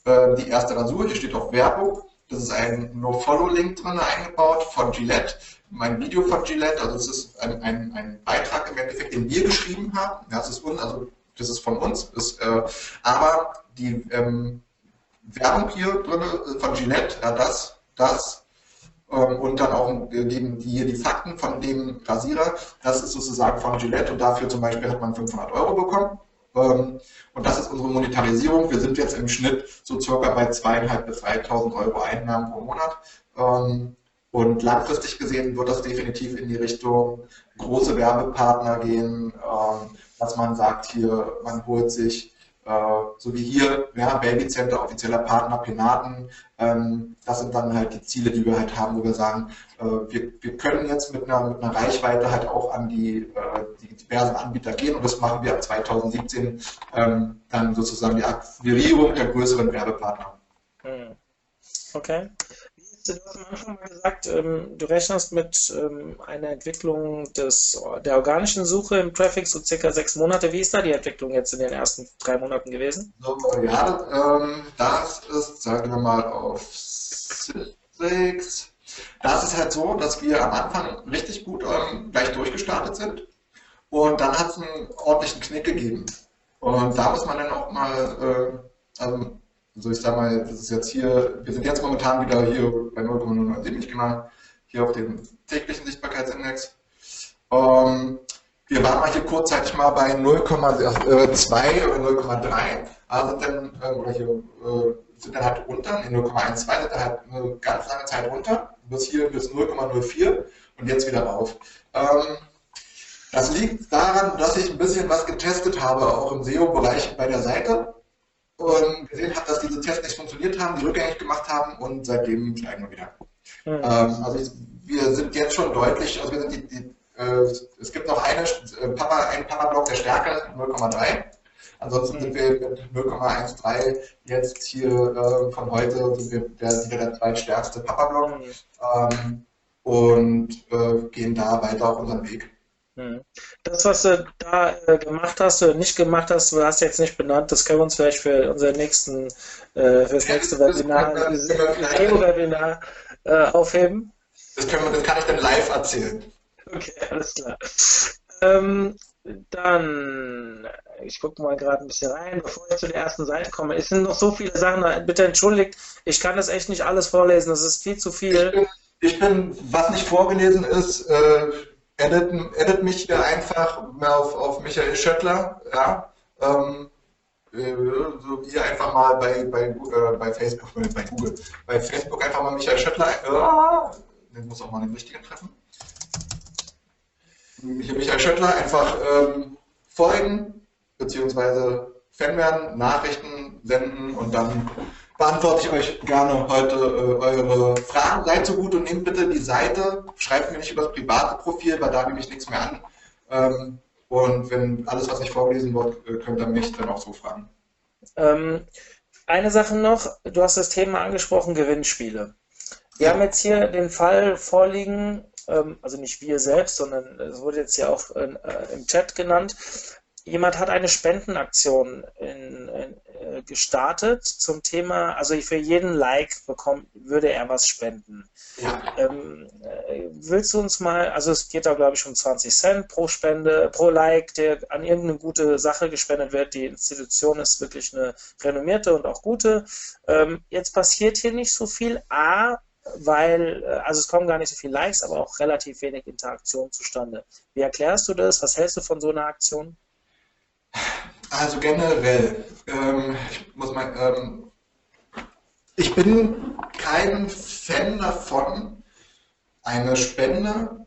äh, die erste Rasur, hier steht auch Werbung. Das ist ein No-Follow-Link drin eingebaut von Gillette mein Video von Gillette, also es ist ein, ein, ein, Beitrag im Endeffekt, den wir geschrieben haben. Ja, das ist, un, also, das ist von uns. Ist, äh, aber die ähm, Werbung hier drin äh, von Gillette, ja, das, das ähm, und dann auch die, die, die Fakten von dem Rasierer, das ist sozusagen von Gillette und dafür zum Beispiel hat man 500 Euro bekommen. Ähm, und das ist unsere Monetarisierung. Wir sind jetzt im Schnitt so circa bei 2.500 bis 3.000 Euro Einnahmen pro Monat. Ähm, und langfristig gesehen wird das definitiv in die Richtung große Werbepartner gehen, ähm, dass man sagt, hier, man holt sich, äh, so wie hier, ja, Babycenter, offizieller Partner, Penaten, ähm, das sind dann halt die Ziele, die wir halt haben, wo wir sagen, äh, wir, wir können jetzt mit einer, mit einer Reichweite halt auch an die, äh, die diversen Anbieter gehen und das machen wir ab 2017 ähm, dann sozusagen die Akquirierung der größeren Werbepartner. Hm. Okay du hast am Anfang mal gesagt, ähm, du rechnest mit ähm, einer Entwicklung des, der organischen Suche im Traffic so circa sechs Monate. Wie ist da die Entwicklung jetzt in den ersten drei Monaten gewesen? Ja, ähm, das ist, sagen wir mal, auf sechs. Das ist halt so, dass wir am Anfang richtig gut ähm, gleich durchgestartet sind und dann hat es einen ordentlichen Knick gegeben. Und da muss man dann auch mal, äh, also also ich sag mal, das ist jetzt hier, wir sind jetzt momentan wieder hier bei 0,097, genau, hier auf dem täglichen Sichtbarkeitsindex. Ähm, wir waren mal hier kurzzeitig mal bei 0,2 oder 0,3, also dann, äh, hier, äh, sind dann halt runter, in 0,12 sind dann halt eine ganz lange Zeit runter, bis hier bis 0,04 und jetzt wieder rauf. Ähm, das liegt daran, dass ich ein bisschen was getestet habe, auch im SEO-Bereich bei der Seite und gesehen habe, dass diese Tests nicht funktioniert haben, die rückgängig gemacht haben und seitdem steigen wir wieder. Mhm. Ähm, also ich, wir sind jetzt schon deutlich, also wir sind die, die äh, es gibt noch eine, äh, Papa, einen Papa-Block der Stärke 0,3. Ansonsten sind wir mit 0,13 jetzt hier äh, von heute sind wir der, wieder der zweitstärkste Papa-Block ähm, und äh, gehen da weiter auf unseren Weg. Hm. Das, was du da äh, gemacht hast oder nicht gemacht hast, du hast jetzt nicht benannt, das können wir uns vielleicht für unser nächsten, äh, für das nächste Webinar, webinar äh, aufheben. Das, können wir, das kann ich dann live erzählen. Okay, alles klar. Ähm, dann, ich gucke mal gerade ein bisschen rein, bevor ich zu der ersten Seite komme. Es sind noch so viele Sachen, bitte entschuldigt, ich kann das echt nicht alles vorlesen, das ist viel zu viel. Ich bin, ich bin was nicht vorgelesen ist, äh, edit, edit mich hier einfach auf, auf Michael Schöttler, ja. Ähm, äh, so wie einfach mal bei, bei, äh, bei Facebook, bei Google, bei Facebook einfach mal Michael Schöttler, äh, den muss auch mal den richtigen treffen. Michael Schöttler einfach ähm, folgen, beziehungsweise Fan werden, Nachrichten senden und dann beantworte ich euch gerne heute äh, eure Fragen. Seid so gut und nehmt bitte die Seite, schreibt mir nicht über das private Profil, weil da nehme ich nichts mehr an. Ähm, und wenn alles, was nicht vorgelesen wird, äh, könnt ihr mich dann auch so fragen. Ähm, eine Sache noch, du hast das Thema angesprochen, Gewinnspiele. Wir ja. haben jetzt hier den Fall vorliegen, ähm, also nicht wir selbst, sondern es wurde jetzt ja auch in, äh, im Chat genannt. Jemand hat eine Spendenaktion in, in, äh, gestartet zum Thema, also für jeden Like bekommt, würde er was spenden. Ja. Ähm, äh, willst du uns mal, also es geht da glaube ich um 20 Cent pro Spende, pro Like, der an irgendeine gute Sache gespendet wird. Die Institution ist wirklich eine renommierte und auch gute. Ähm, jetzt passiert hier nicht so viel. A, weil, äh, also es kommen gar nicht so viele Likes, aber auch relativ wenig Interaktion zustande. Wie erklärst du das? Was hältst du von so einer Aktion? Also generell, ähm, ich muss mal, ähm, ich bin kein Fan davon, eine Spende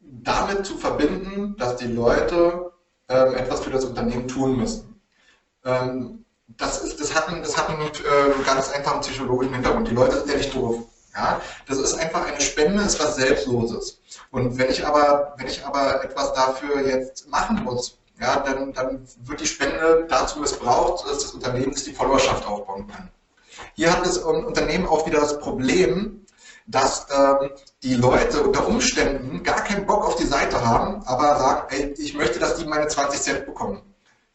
damit zu verbinden, dass die Leute ähm, etwas für das Unternehmen tun müssen. Ähm, das, ist, das hat einen, das hat einen äh, ganz einfachen psychologischen Hintergrund. Die Leute sind ja nicht doof. Ja, das ist einfach eine Spende, ist was Selbstloses. Und wenn ich aber, wenn ich aber etwas dafür jetzt machen muss, ja, dann, dann wird die Spende dazu missbraucht, dass das Unternehmen die Followerschaft aufbauen kann. Hier hat das Unternehmen auch wieder das Problem, dass ähm, die Leute unter Umständen gar keinen Bock auf die Seite haben, aber sagen, ey, ich möchte, dass die meine 20 Cent bekommen.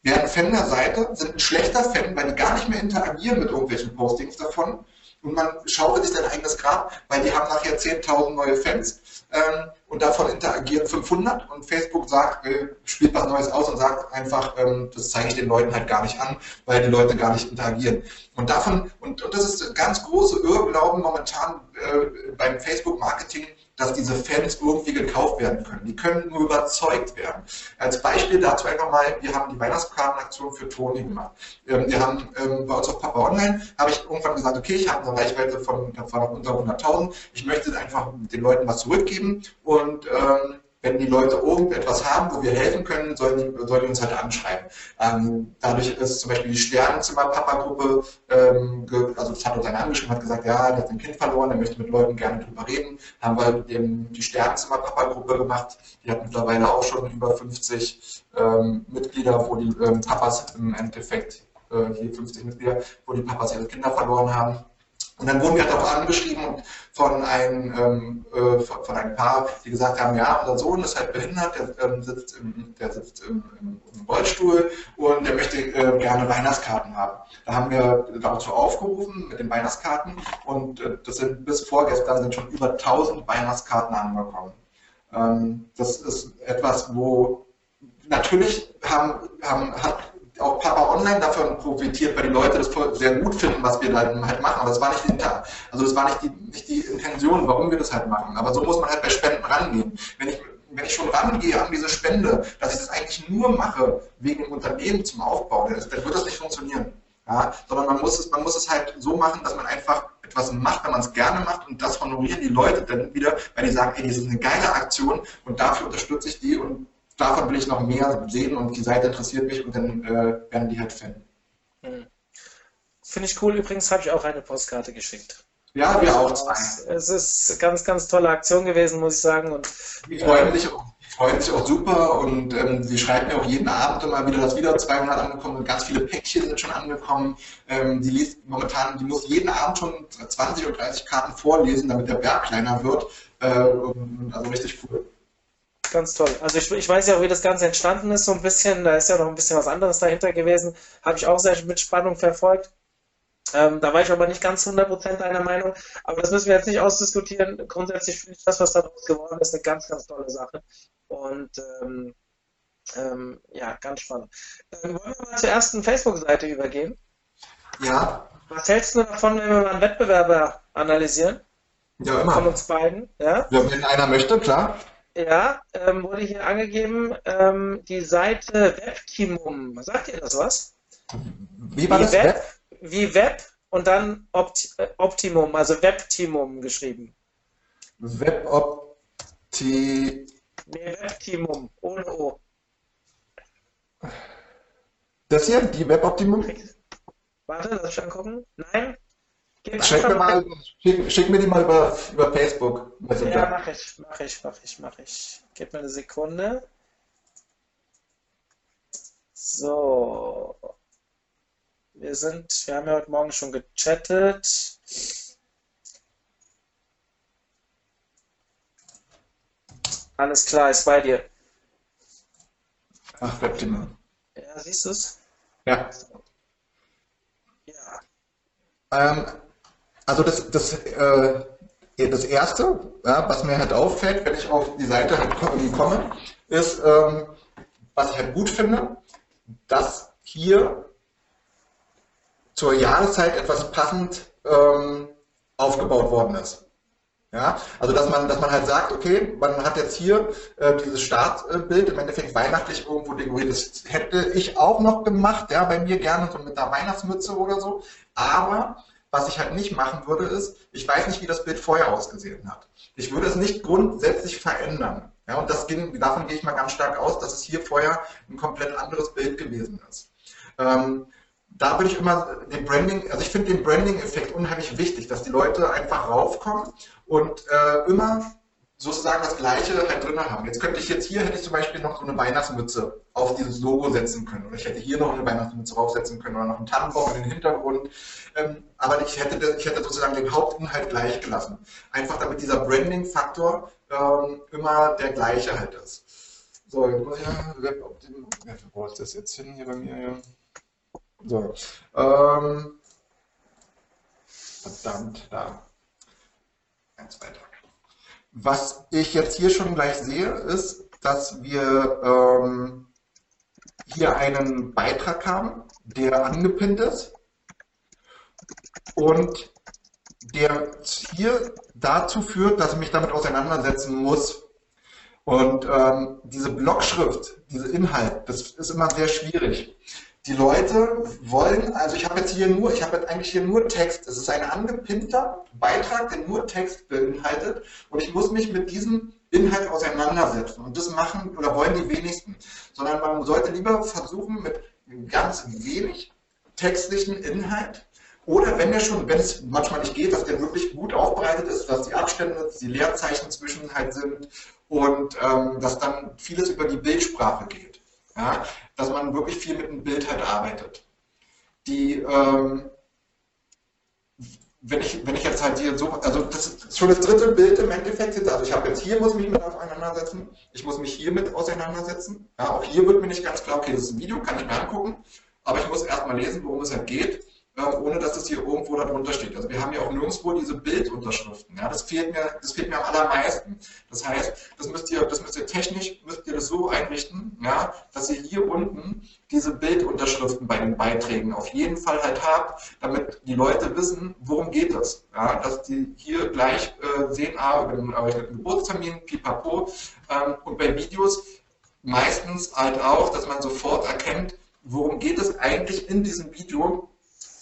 Ein Fan der Seite, sind ein schlechter Fan, weil die gar nicht mehr interagieren mit irgendwelchen Postings davon, und man schaufelt sich sein eigenes Grab, weil die haben nachher 10.000 neue Fans ähm, und davon interagieren 500 und Facebook sagt, äh, spielt was Neues aus und sagt einfach, ähm, das zeige ich den Leuten halt gar nicht an, weil die Leute gar nicht interagieren. Und davon, und, und das ist ganz große Irrglauben momentan äh, beim Facebook-Marketing, dass diese Fans irgendwie gekauft werden können. Die können nur überzeugt werden. Als Beispiel dazu einfach mal, wir haben die Weihnachtskartenaktion für Toni gemacht. Ähm, wir haben ähm, bei uns auf Papa Online, habe ich irgendwann gesagt, okay, ich habe eine Reichweite von, noch unter 100.000, ich möchte einfach den Leuten was zurückgeben und ähm, wenn die Leute irgendetwas haben, wo wir helfen können, sollen die, sollen die uns halt anschreiben. Ähm, dadurch ist zum Beispiel die Sternenzimmer-Papa-Gruppe, ähm, also das hat uns einer angeschrieben, hat gesagt, ja, der hat ein Kind verloren, der möchte mit Leuten gerne drüber reden. Haben wir eben die Sternenzimmer-Papa-Gruppe gemacht. Die hat mittlerweile auch schon über 50 ähm, Mitglieder, wo die ähm, Papas im Endeffekt, äh, hier 50 Mitglieder, wo die Papas ihre Kinder verloren haben. Und dann wurden wir halt auch angeschrieben von einem, ähm, äh, von, von, einem Paar, die gesagt haben, ja, unser Sohn ist halt behindert, der ähm, sitzt, im, der sitzt im, im, im, Rollstuhl und der möchte äh, gerne Weihnachtskarten haben. Da haben wir dazu aufgerufen mit den Weihnachtskarten und äh, das sind bis vorgestern sind schon über 1000 Weihnachtskarten angekommen. Ähm, das ist etwas, wo natürlich haben, haben, hat auch Papa Online davon profitiert, weil die Leute das sehr gut finden, was wir halt machen. Aber das war nicht die, also das war nicht die, nicht die Intention, warum wir das halt machen. Aber so muss man halt bei Spenden rangehen. Wenn ich wenn ich schon rangehe an diese Spende, dass ich das eigentlich nur mache wegen dem Unternehmen zum Aufbau, dann, dann wird das nicht funktionieren. Ja, sondern man muss, es, man muss es halt so machen, dass man einfach etwas macht, wenn man es gerne macht und das honorieren die Leute dann wieder, weil die sagen, ey, das ist eine geile Aktion und dafür unterstütze ich die und davon will ich noch mehr sehen und die Seite interessiert mich und dann äh, werden die halt Fan. Hm. Finde ich cool. Übrigens habe ich auch eine Postkarte geschickt. Ja, wir auch zwei. Es ist eine ganz, ganz tolle Aktion gewesen, muss ich sagen. Und, die freuen, sich, auch, freuen sich auch super und ähm, sie schreiben mir auch jeden Abend immer wieder, dass wieder 200 angekommen sind. Ganz viele Päckchen sind schon angekommen. Ähm, die liest momentan, die muss jeden Abend schon 20 oder 30 Karten vorlesen, damit der Berg kleiner wird. Äh, also richtig cool. Ganz toll. Also ich, ich weiß ja auch, wie das Ganze entstanden ist, so ein bisschen. Da ist ja noch ein bisschen was anderes dahinter gewesen. Habe ich auch sehr mit Spannung verfolgt. Ähm, da war ich aber nicht ganz 100% einer Meinung, aber das müssen wir jetzt nicht ausdiskutieren. Grundsätzlich finde ich das, was daraus geworden ist, eine ganz, ganz tolle Sache. Und ähm, ähm, ja, ganz spannend. Ähm, wollen wir mal zur ersten Facebook-Seite übergehen? Ja. Was hältst du davon, wenn wir mal einen Wettbewerber analysieren? Ja, immer. Von uns beiden, ja? ja wenn einer möchte, klar. Ja, ähm, wurde hier angegeben, ähm, die Seite Webtimum. Sagt ihr das was? Wie war das? Web? Web? wie Web und dann Opt äh, Optimum, also Webtimum geschrieben. Webopti. Nee, Webtimum, ohne O. Das hier, die Weboptimum? Warte, lass mich angucken. Nein? Schick mir, mal, schick, schick, mir die mal über, über Facebook. Ja, mach ich, mach ich, mach ich, mach ich. Gib mir eine Sekunde. So. Wir sind, wir haben ja heute Morgen schon gechattet. Alles klar, ist bei dir. Ach, Webdinner. Ja, siehst du es? Ja. Ja. Ähm, also das, das, äh, das Erste, ja, was mir halt auffällt, wenn ich auf die Seite halt komme, ist, ähm, was ich halt gut finde, dass hier zur Jahreszeit etwas passend ähm, aufgebaut worden ist. Ja, also dass man, dass man halt sagt, okay, man hat jetzt hier äh, dieses Startbild im Endeffekt weihnachtlich irgendwo dekoriert. Das hätte ich auch noch gemacht, ja, bei mir gerne so mit einer Weihnachtsmütze oder so. Aber was ich halt nicht machen würde, ist, ich weiß nicht, wie das Bild vorher ausgesehen hat. Ich würde es nicht grundsätzlich verändern. Ja, und das ging, davon gehe ich mal ganz stark aus, dass es hier vorher ein komplett anderes Bild gewesen ist. Ähm, da würde ich immer den Branding, also ich finde den Branding-Effekt unheimlich wichtig, dass die Leute einfach raufkommen und äh, immer sozusagen das Gleiche halt drin haben. Jetzt könnte ich jetzt hier, hätte ich zum Beispiel noch so eine Weihnachtsmütze auf dieses Logo setzen können. Oder ich hätte hier noch eine Weihnachtsmütze draufsetzen können oder noch einen Tannenbaum in den Hintergrund. Ähm, aber ich hätte, ich hätte sozusagen den Hauptinhalt gleich gelassen. Einfach damit dieser Branding-Faktor ähm, immer der gleiche halt ist. So, jetzt muss ich ja, wo ist das jetzt hin hier bei mir? So. Ähm, verdammt, da. Eins weiter. Was ich jetzt hier schon gleich sehe, ist, dass wir ähm, hier einen Beitrag haben, der angepinnt ist und der hier dazu führt, dass ich mich damit auseinandersetzen muss. Und ähm, diese Blockschrift, dieser Inhalt, das ist immer sehr schwierig. Die Leute wollen, also ich habe jetzt hier nur, ich habe jetzt eigentlich hier nur Text. Es ist ein angepinnter Beitrag, der nur Text beinhaltet und ich muss mich mit diesem Inhalt auseinandersetzen. Und das machen oder wollen die wenigsten. Sondern man sollte lieber versuchen, mit ganz wenig textlichen Inhalt oder wenn der schon, wenn es manchmal nicht geht, dass der wirklich gut aufbereitet ist, dass die Abstände, die Leerzeichen zwischen halt sind und ähm, dass dann vieles über die Bildsprache geht. Ja? Dass man wirklich viel mit dem Bild halt arbeitet. Die, ähm, wenn ich, wenn ich jetzt halt hier so, also das ist schon das dritte Bild im Endeffekt jetzt, also ich habe jetzt hier, muss ich mich mit auseinandersetzen, ich muss mich hier mit auseinandersetzen, ja, auch hier wird mir nicht ganz klar, okay, das ist ein Video, kann ich mir angucken, aber ich muss erstmal lesen, worum es halt geht ohne dass es hier irgendwo darunter steht. Also wir haben ja auch nirgendwo diese Bildunterschriften. Ja, das fehlt mir, das fehlt mir am allermeisten. Das heißt, das müsst ihr, das müsst ihr technisch, müsst ihr das so einrichten, ja, dass ihr hier unten diese Bildunterschriften bei den Beiträgen auf jeden Fall halt habt, damit die Leute wissen, worum geht es. Ja, dass die hier gleich äh, sehen, ah, über den, den Geburtstermin, pipapo, ähm, und bei Videos meistens halt auch, dass man sofort erkennt, worum geht es eigentlich in diesem Video,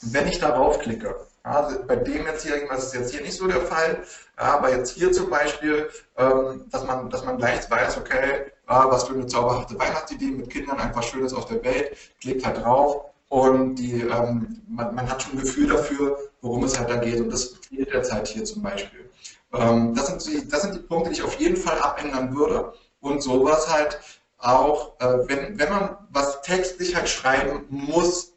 wenn ich darauf klicke. Also bei dem jetzt hier, das ist jetzt hier nicht so der Fall, aber jetzt hier zum Beispiel, ähm, dass, man, dass man gleich weiß, okay, was für eine zauberhafte Weihnachtsidee mit Kindern, einfach Schönes auf der Welt, klickt halt drauf und die, ähm, man, man, hat schon ein Gefühl dafür, worum es halt da geht und das fehlt jetzt halt hier zum Beispiel. Ähm, das, sind die, das sind die Punkte, die ich auf jeden Fall abändern würde und sowas halt auch, äh, wenn, wenn man was textlich halt schreiben muss,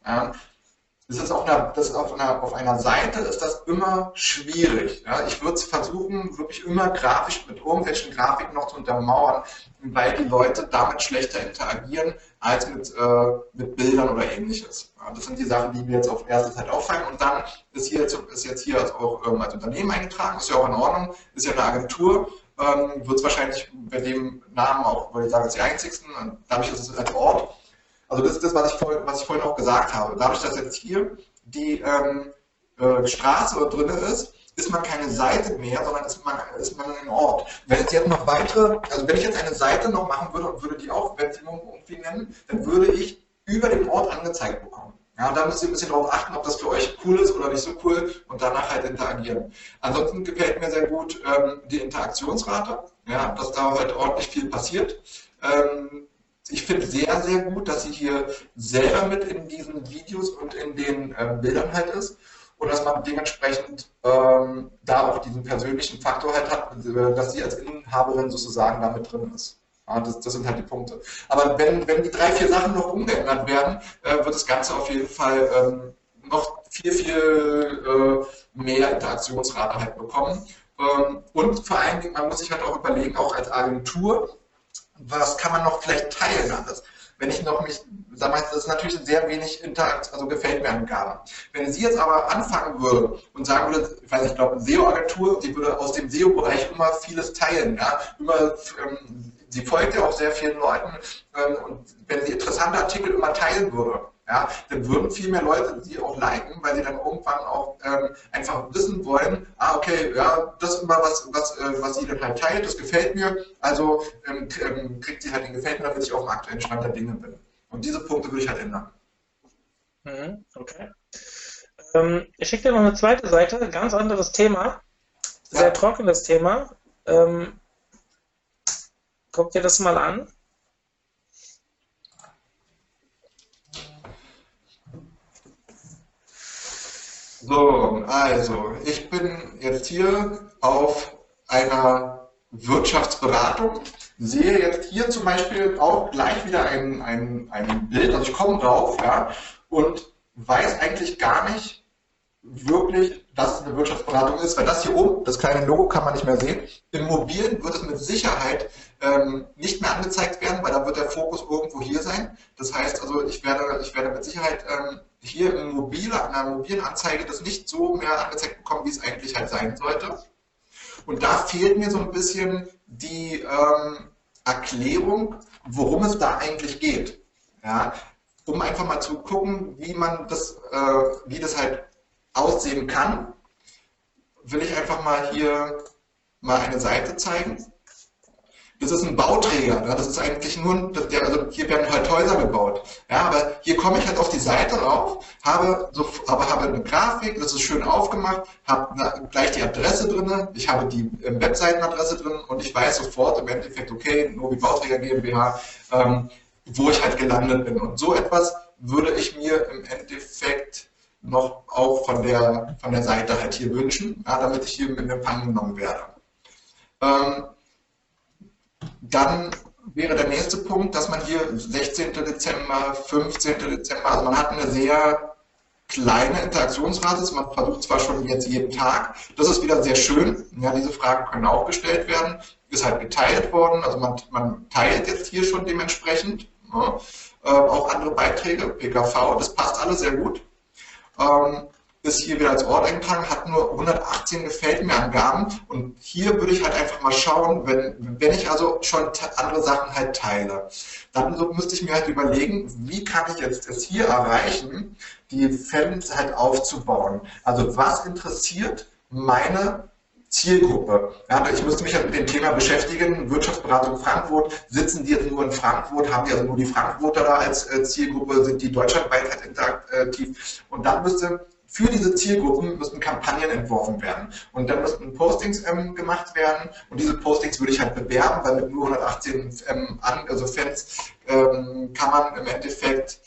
das ist auf einer, das auf einer, auf einer Seite ist das immer schwierig. Ja? Ich würde versuchen, wirklich immer grafisch mit irgendwelchen Grafiken noch zu untermauern, weil die Leute damit schlechter interagieren als mit, äh, mit Bildern oder ähnliches. Ja, das sind die Sachen, die mir jetzt auf erste Zeit auffallen. Und dann ist, hier, ist jetzt hier auch ähm, als Unternehmen eingetragen, ist ja auch in Ordnung, ist ja eine Agentur, ähm, wird es wahrscheinlich bei dem Namen auch, weil ich sage, es ist die einzigsten, dadurch ist es als Ort. Also das ist das, was ich, vorhin, was ich vorhin auch gesagt habe. Dadurch, dass jetzt hier die ähm, äh, Straße drin ist, ist man keine Seite mehr, sondern ist man, ist man ein Ort. Wenn jetzt noch weitere, also wenn ich jetzt eine Seite noch machen würde und würde die auch Webfilmung irgendwie nennen, dann würde ich über den Ort angezeigt bekommen. Ja, da müsst ihr ein bisschen darauf achten, ob das für euch cool ist oder nicht so cool und danach halt interagieren. Ansonsten gefällt mir sehr gut ähm, die Interaktionsrate, ja, dass da halt ordentlich viel passiert. Ähm, ich finde sehr, sehr gut, dass sie hier selber mit in diesen Videos und in den äh, Bildern halt ist und dass man dementsprechend ähm, da auch diesen persönlichen Faktor halt hat, äh, dass sie als Inhaberin sozusagen da mit drin ist. Ja, das, das, sind halt die Punkte. Aber wenn, wenn die drei, vier Sachen noch umgeändert werden, äh, wird das Ganze auf jeden Fall ähm, noch viel, viel äh, mehr Interaktionsrate halt bekommen. Ähm, und vor allen Dingen, man muss sich halt auch überlegen, auch als Agentur, was kann man noch vielleicht teilen alles? Wenn ich noch mich, sag mal, das ist natürlich sehr wenig Interaktion, also gefällt mir an Gaben. Wenn sie jetzt aber anfangen würde und sagen würde, ich weiß nicht, ich glaube, SEO-Agentur, die würde aus dem SEO-Bereich immer vieles teilen, ja, immer, ähm, sie folgt ja auch sehr vielen Leuten ähm, und wenn sie interessante Artikel immer teilen würde, ja, dann würden viel mehr Leute sie auch liken, weil sie dann irgendwann auch ähm, einfach wissen wollen, ah, okay, ja, das ist immer was, was, äh, was sie dann halt teilt, das gefällt mir, also ähm, ähm kriegt sie halt den Gefällt mir, damit ich auf dem aktuellen Stand der Dinge bin. Und diese Punkte würde ich halt ändern. Mhm, okay. Ähm, ich schicke dir noch eine zweite Seite, ganz anderes Thema, sehr ja. trockenes Thema. Ähm, guck dir das mal an. So, also, ich bin jetzt hier auf einer Wirtschaftsberatung, sehe jetzt hier zum Beispiel auch gleich wieder ein, ein, ein Bild, also ich komme drauf, ja, und weiß eigentlich gar nicht wirklich, dass es eine Wirtschaftsberatung ist, weil das hier oben, das kleine Logo kann man nicht mehr sehen. Im Mobilen wird es mit Sicherheit ähm, nicht mehr angezeigt werden, weil da wird der Fokus irgendwo hier sein. Das heißt also, ich werde, ich werde mit Sicherheit ähm, hier in mobile, einer mobilen Anzeige das nicht so mehr angezeigt bekommen, wie es eigentlich halt sein sollte. Und da fehlt mir so ein bisschen die ähm, Erklärung, worum es da eigentlich geht. Ja, um einfach mal zu gucken, wie man das, äh, wie das halt aussehen kann, will ich einfach mal hier mal eine Seite zeigen. Das ist ein Bauträger. Ne? Das ist eigentlich nur, der, also hier werden halt Häuser gebaut. Ja, aber hier komme ich halt auf die Seite rauf, habe, so, aber habe eine Grafik, das ist schön aufgemacht, habe gleich die Adresse drin, ich habe die ähm, Webseitenadresse drin und ich weiß sofort im Endeffekt, okay, Novi Bauträger GmbH, ähm, wo ich halt gelandet bin. Und so etwas würde ich mir im Endeffekt noch auch von der, von der Seite halt hier wünschen, ja, damit ich hier in Empfang genommen werde. Ähm, dann wäre der nächste Punkt, dass man hier 16. Dezember, 15. Dezember, also man hat eine sehr kleine Interaktionsrate, man versucht zwar schon jetzt jeden Tag, das ist wieder sehr schön, ja, diese Fragen können auch gestellt werden, ist halt geteilt worden, also man, man teilt jetzt hier schon dementsprechend, ja. äh, auch andere Beiträge, PKV, das passt alles sehr gut. ähm, ist hier wieder als Ort eingetragen, hat nur 118 gefällt mir Angaben und hier würde ich halt einfach mal schauen, wenn, wenn ich also schon andere Sachen halt teile, dann so müsste ich mir halt überlegen, wie kann ich jetzt es hier erreichen, die Fans halt aufzubauen. Also was interessiert meine Zielgruppe. Ja, ich müsste mich halt mit dem Thema beschäftigen. Wirtschaftsberatung Frankfurt, sitzen die jetzt nur in Frankfurt, haben die also nur die Frankfurter da als äh, Zielgruppe, sind die deutschlandweit halt interaktiv. Und dann müsste für diese Zielgruppen müssen Kampagnen entworfen werden. Und dann müssten Postings ähm, gemacht werden. Und diese Postings würde ich halt bewerben, weil mit nur 118 ähm, an, also Fans ähm, kann man im Endeffekt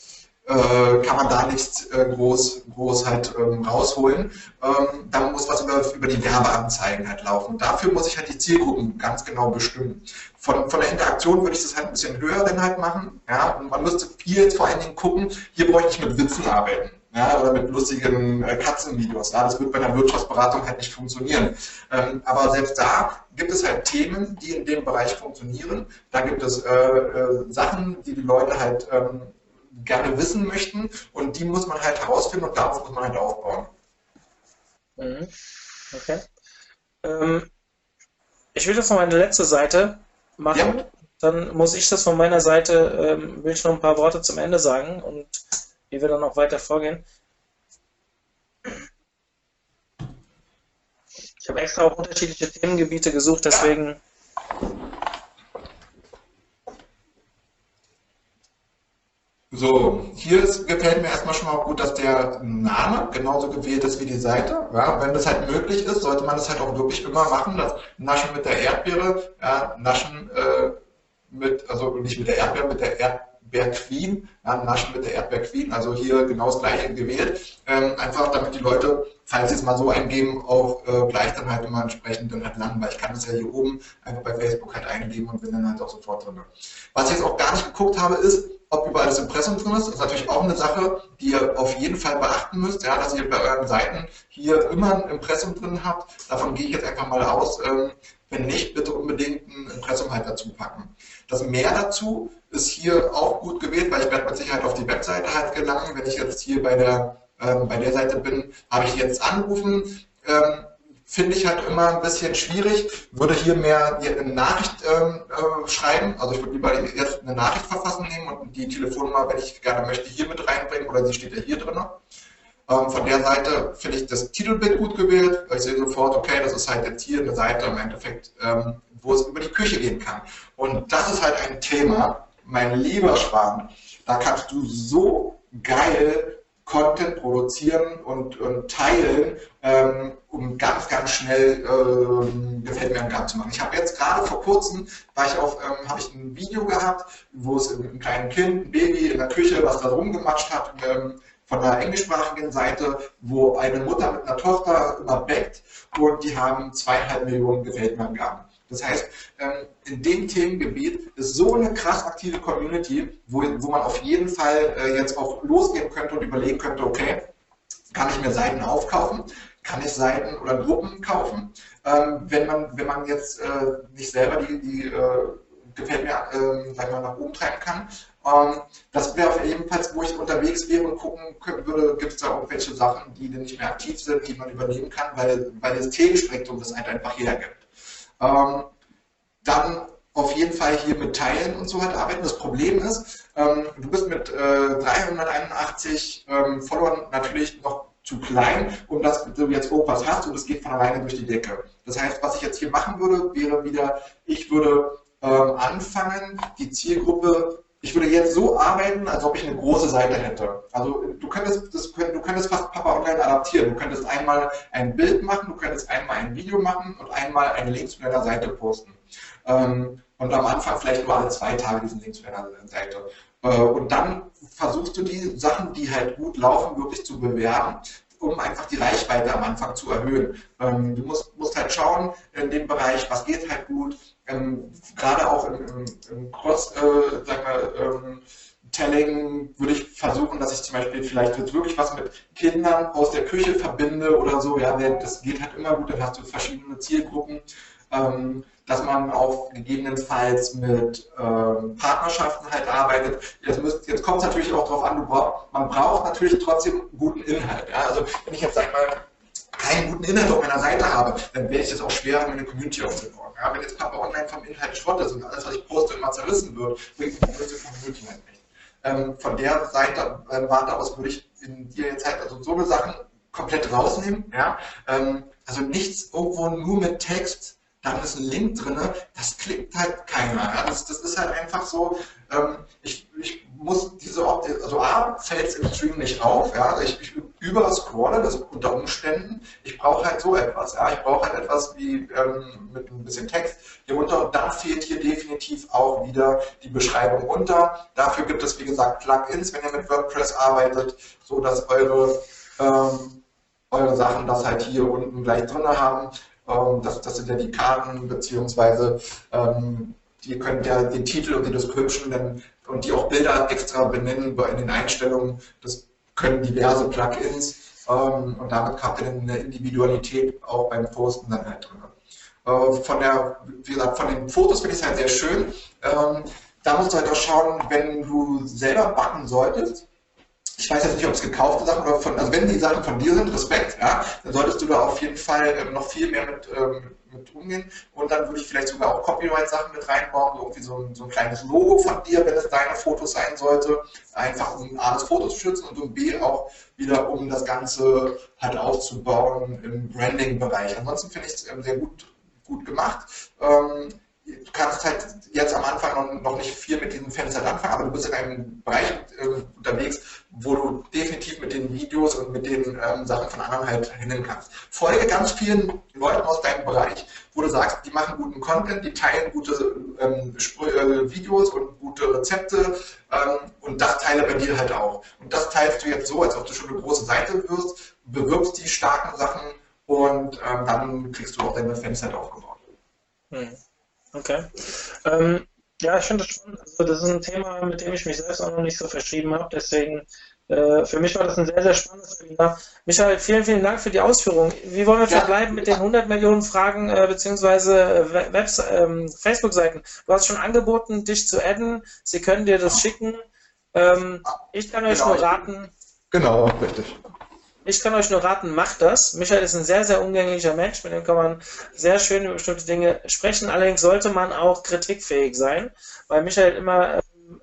äh, kann man da nichts äh, groß, groß halt ähm, rausholen. Ähm, da muss was über, über die Werbeanzeigen halt laufen. Dafür muss ich halt die Zielgruppen ganz genau bestimmen. Von, von der Interaktion würde ich das halt ein bisschen höher dann halt machen. Ja? Und man müsste viel jetzt vor allen Dingen gucken, hier bräuchte ich mit Witzen arbeiten ja, oder mit lustigen äh, Katzenvideos. Ja, das wird bei einer Wirtschaftsberatung halt nicht funktionieren. Ähm, aber selbst da gibt es halt Themen, die in dem Bereich funktionieren. Da gibt es äh, äh, Sachen, die die Leute halt ähm, gerne wissen möchten und die muss man halt herausfinden und darauf muss man halt aufbauen. Mhm. Okay. Ähm, ich will jetzt noch meine letzte Seite machen. Ja. Dann muss ich das von meiner Seite, ähm, will ich noch ein paar Worte zum Ende sagen und wie wir dann auch weiter vorgehen. Ich habe extra auch unterschiedliche Themengebiete gesucht, deswegen. So, hier ist, gefällt mir erstmal schon mal gut, dass der Name genauso gewählt ist wie die Seite. Ja, wenn das halt möglich ist, sollte man das halt auch wirklich immer machen. Das Naschen mit der Erdbeere, ja, Naschen äh, mit, also nicht mit der Erdbeere, mit der Erdbeere. Erdbeerqueen, ja, Naschen mit der Erdbeerqueen, also hier genau das gleiche gewählt, ähm, einfach damit die Leute, falls sie es mal so eingeben, auch äh, gleich dann halt immer entsprechend dann halt landen, weil ich kann das ja hier oben einfach bei Facebook halt eingeben und bin dann halt auch sofort drin. Was ich jetzt auch gar nicht geguckt habe, ist, ob überall das Impressum drin ist. Das ist natürlich auch eine Sache, die ihr auf jeden Fall beachten müsst, ja, dass ihr bei euren Seiten hier immer ein Impressum drin habt. Davon gehe ich jetzt einfach mal aus. Ähm, wenn nicht, bitte unbedingt ein Impressum halt dazu packen. Das Mehr dazu ist hier auch gut gewählt, weil ich werde mit Sicherheit auf die Webseite halt gelangen. Wenn ich jetzt hier bei der, ähm, bei der Seite bin, habe ich jetzt anrufen. Ähm, Finde ich halt immer ein bisschen schwierig. Würde hier mehr eine Nachricht ähm, äh, schreiben. Also ich würde lieber jetzt eine Nachricht verfassen nehmen und die Telefonnummer, wenn ich gerne möchte, hier mit reinbringen oder sie steht ja hier drin. Ähm, von der Seite finde ich das Titelbild gut gewählt. Ich sehe sofort, okay, das ist halt jetzt hier eine Seite im Endeffekt, ähm, wo es über die Küche gehen kann. Und das ist halt ein Thema, mein lieber Schwan, da kannst du so geil Content produzieren und, und teilen, ähm, um ganz, ganz schnell ähm, gefällt mir Gang zu machen. Ich habe jetzt gerade vor kurzem, war ich auf, ähm, habe ich ein Video gehabt, wo es ein kleines Kind, ein Baby in der Küche, was da rumgematscht hat, ähm, von der englischsprachigen Seite, wo eine Mutter mit einer Tochter immer backt und die haben zweieinhalb Millionen gefällt mir Angaben. Das heißt, ähm, in dem Themengebiet ist so eine krass aktive Community, wo, wo man auf jeden Fall äh, jetzt auch losgehen könnte und überlegen könnte, okay, kann ich mir Seiten aufkaufen? Kann ich Seiten oder Gruppen kaufen? Ähm, wenn, man, wenn man jetzt äh, nicht selber die, die äh, gefällt mir, äh, sag nach oben treiben kann. Ähm, das wäre ebenfalls, wo ich unterwegs wäre und gucken würde, gibt es da irgendwelche Sachen, die nicht mehr aktiv sind, die man übernehmen kann, weil, weil das Themenspektrum das halt einfach hergibt. Ähm, dann auf jeden Fall hier mit Teilen und so halt arbeiten. Das Problem ist, ähm, du bist mit äh, 381 ähm, Followern natürlich noch zu klein, um dass du jetzt irgendwas hast und es geht von alleine durch die Decke. Das heißt, was ich jetzt hier machen würde, wäre wieder, ich würde ähm, anfangen, die Zielgruppe ich würde jetzt so arbeiten, als ob ich eine große Seite hätte. Also du könntest, das, du könntest fast Papa Online adaptieren. Du könntest einmal ein Bild machen, du könntest einmal ein Video machen und einmal einen Link zu deiner Seite posten. Ähm, und am Anfang vielleicht nur alle zwei Tage diesen Link zu deiner Seite. Äh, und dann versuchst du die Sachen, die halt gut laufen, wirklich zu bewerben um einfach die Reichweite am Anfang zu erhöhen. Ähm, du musst, musst halt schauen in dem Bereich, was geht halt gut, ähm, gerade auch im, im, Cross, äh, sag mal, ähm, Telling würde ich versuchen, dass ich zum Beispiel vielleicht jetzt wirklich was mit Kindern aus der Küche verbinde oder so. Ja, das geht halt immer gut, dann hast du verschiedene Zielgruppen. Ähm, dass man auch gegebenenfalls mit ähm, Partnerschaften halt arbeitet. Jetzt, müsst, jetzt kommt es natürlich auch darauf an, brauch, man braucht natürlich trotzdem guten Inhalt. Ja? Also wenn ich jetzt sag mal keinen guten Inhalt auf meiner Seite habe, dann werde ich es auch schwer, meine Community aufzubauen. Ja? Wenn jetzt Papa Online vom Inhalt Schrott ist und alles, was ich poste, immer zerrissen wird, bringt die größte Community halt nicht. Ähm, von der Seite, äh, Warte aus, würde ich in dir jetzt halt also so eine Sachen komplett rausnehmen. Ja? Ähm, also nichts irgendwo nur mit Text, dann ist ein Link drin, das klickt halt keiner. Ja? Das, das, ist halt einfach so, ähm, ich, ich muss diese Optik, also A, fällt es im Stream nicht auf, ja? Ich, ich überscrolle das unter Umständen. Ich brauche halt so etwas, ja? ich brauche halt etwas wie ähm, mit ein bisschen Text hier unter und dann fehlt hier definitiv auch wieder die Beschreibung unter. Dafür gibt es, wie gesagt, Plugins, wenn ihr mit WordPress arbeitet, so dass eure ähm, eure Sachen das halt hier unten gleich drin haben. Ähm, das, das, sind ja die Karten, beziehungsweise ähm, ihr könnt ja den Titel und die Description dann, und die auch Bilder extra benennen in den Einstellungen. Das können diverse Plugins ähm, und damit habt ihr eine Individualität auch beim Posten dann halt drin. Äh, von der, wie gesagt, von den Fotos finde ich es halt sehr schön. Ähm, da musst du halt auch schauen, wenn du selber backen solltest, ich weiß jetzt nicht, ob es gekaufte Sachen oder von, also wenn die Sachen von dir sind, Respekt, ja, dann solltest du da auf jeden Fall ähm, noch viel mehr mit, ähm, mit umgehen. Und dann würde ich vielleicht sogar auch Copyright-Sachen mit reinbauen, irgendwie so ein, so ein kleines Logo von dir, wenn es deine Fotos sein sollte. Einfach um A, das Foto zu schützen und um B auch wieder, um das Ganze halt aufzubauen im Branding-Bereich. Ansonsten finde ich es ähm, sehr gut, gut gemacht. Ähm, du kannst halt jetzt am Anfang noch, nicht viel mit diesen Fenstern anfangen, aber du bist in einem Bereich äh, unterwegs, wo du definitiv mit den Videos und mit den ähm, Sachen von anderen halt hin kannst. Folge ganz vielen Leuten aus deinem Bereich, wo du sagst, die machen guten Content, die teilen gute ähm, äh, Videos und gute Rezepte ähm, und das teile bei dir halt auch. Und das teilst du jetzt so, als ob du schon eine große Seite wirst, bewirbst die starken Sachen und ähm, dann kriegst du auch deine Fans halt aufgebaut. Hm. Okay. Ähm, ja, ich finde das spannend. Also das ist ein Thema, mit dem ich mich selbst auch noch nicht so verschrieben habe. Deswegen, äh, für mich war das ein sehr, sehr spannendes Seminar. Michael, vielen, vielen Dank für die Ausführung. Wie wollen wir ja. verbleiben mit den 100 Millionen Fragen äh, beziehungsweise Webs ähm, Facebook-Seiten? Du hast schon angeboten, dich zu adden. Sie können dir das schicken. Ähm, ich kann euch genau. nur raten. Genau, richtig. Ich kann euch nur raten, macht das. Michael ist ein sehr, sehr umgänglicher Mensch, mit dem kann man sehr schön über bestimmte Dinge sprechen. Allerdings sollte man auch kritikfähig sein, weil Michael immer ähm,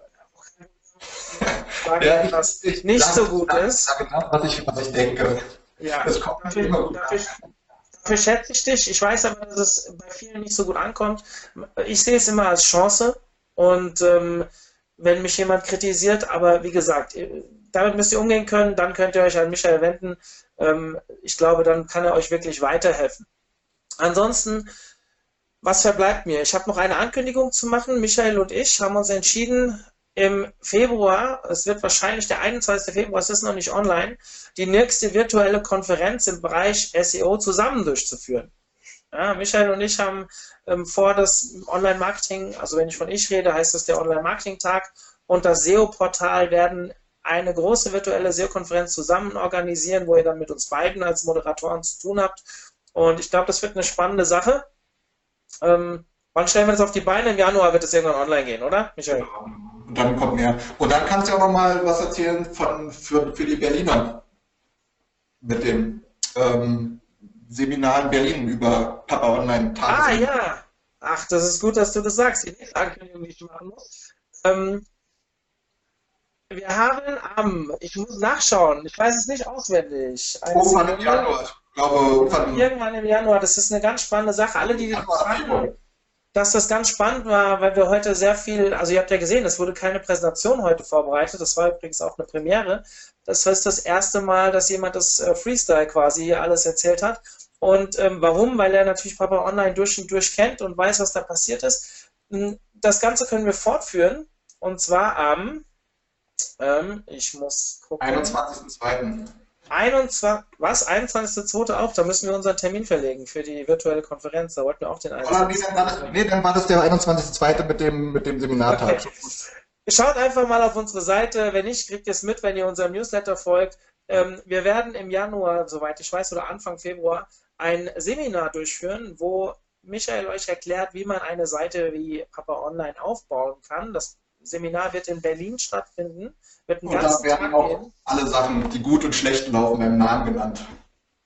sagen, ja, was ich, nicht so gut ist. Sage das, was ich, was ich denke. Ja, das kommt dafür, immer gut dafür, dafür schätze ich dich. Ich weiß aber, dass es bei vielen nicht so gut ankommt. Ich sehe es immer als Chance und ähm, wenn mich jemand kritisiert, aber wie gesagt, damit müsst ihr umgehen können, dann könnt ihr euch an Michael wenden. Ähm, ich glaube, dann kann er euch wirklich weiterhelfen. Ansonsten, was verbleibt mir? Ich habe noch eine Ankündigung zu machen. Michael und ich haben uns entschieden, im Februar, es wird wahrscheinlich der 21. Februar, es ist noch nicht online, die nächste virtuelle Konferenz im Bereich SEO zusammen durchzuführen. Ja, Michael und ich haben ähm, vor, das Online-Marketing, also wenn ich von ich rede, heißt das der Online-Marketing-Tag und das SEO-Portal werden eine große virtuelle SEO-Konferenz zusammen organisieren, wo ihr dann mit uns beiden als Moderatoren zu tun habt. Und ich glaube, das wird eine spannende Sache. Ähm, wann stellen wir das auf die Beine? Im Januar wird es irgendwann online gehen, oder, Michael? Und dann kommt mehr. Und dann kannst du auch noch mal was erzählen von, für, für die Berliner mit dem ähm, Seminar in Berlin über Papa Online. Ah ja, ach, das ist gut, dass du das sagst. Die nächste Ankündigung, die ich machen muss. Ähm, wir haben am, ich muss nachschauen, ich weiß es nicht auswendig. Irgendwann im Januar. Ich glaube, irgendwann, im Januar. Das ist eine ganz spannende Sache. Alle, die das fragen, dass das ganz spannend war, weil wir heute sehr viel, also ihr habt ja gesehen, es wurde keine Präsentation heute vorbereitet. Das war übrigens auch eine Premiere. Das heißt das erste Mal, dass jemand das äh, Freestyle quasi hier alles erzählt hat. Und ähm, warum? Weil er natürlich Papa Online durch und durch kennt und weiß, was da passiert ist. Hm, das Ganze können wir fortführen. Und zwar am ähm, ich muss gucken. 21.02. 21, was? 21.02. auch? Da müssen wir unseren Termin verlegen für die virtuelle Konferenz. Da wollten wir auch den 21. nee, dann war das, nee, dann war das der 21.02. mit dem, mit dem Seminartag. Okay. Schaut einfach mal auf unsere Seite. Wenn nicht, kriegt ihr es mit, wenn ihr unserem Newsletter folgt. Ähm, wir werden im Januar, soweit ich weiß, oder Anfang Februar ein Seminar durchführen, wo Michael euch erklärt, wie man eine Seite wie Papa Online aufbauen kann. Das Seminar wird in Berlin stattfinden. Wird und da werden auch gehen. alle Sachen, die gut und schlecht laufen, im Namen genannt.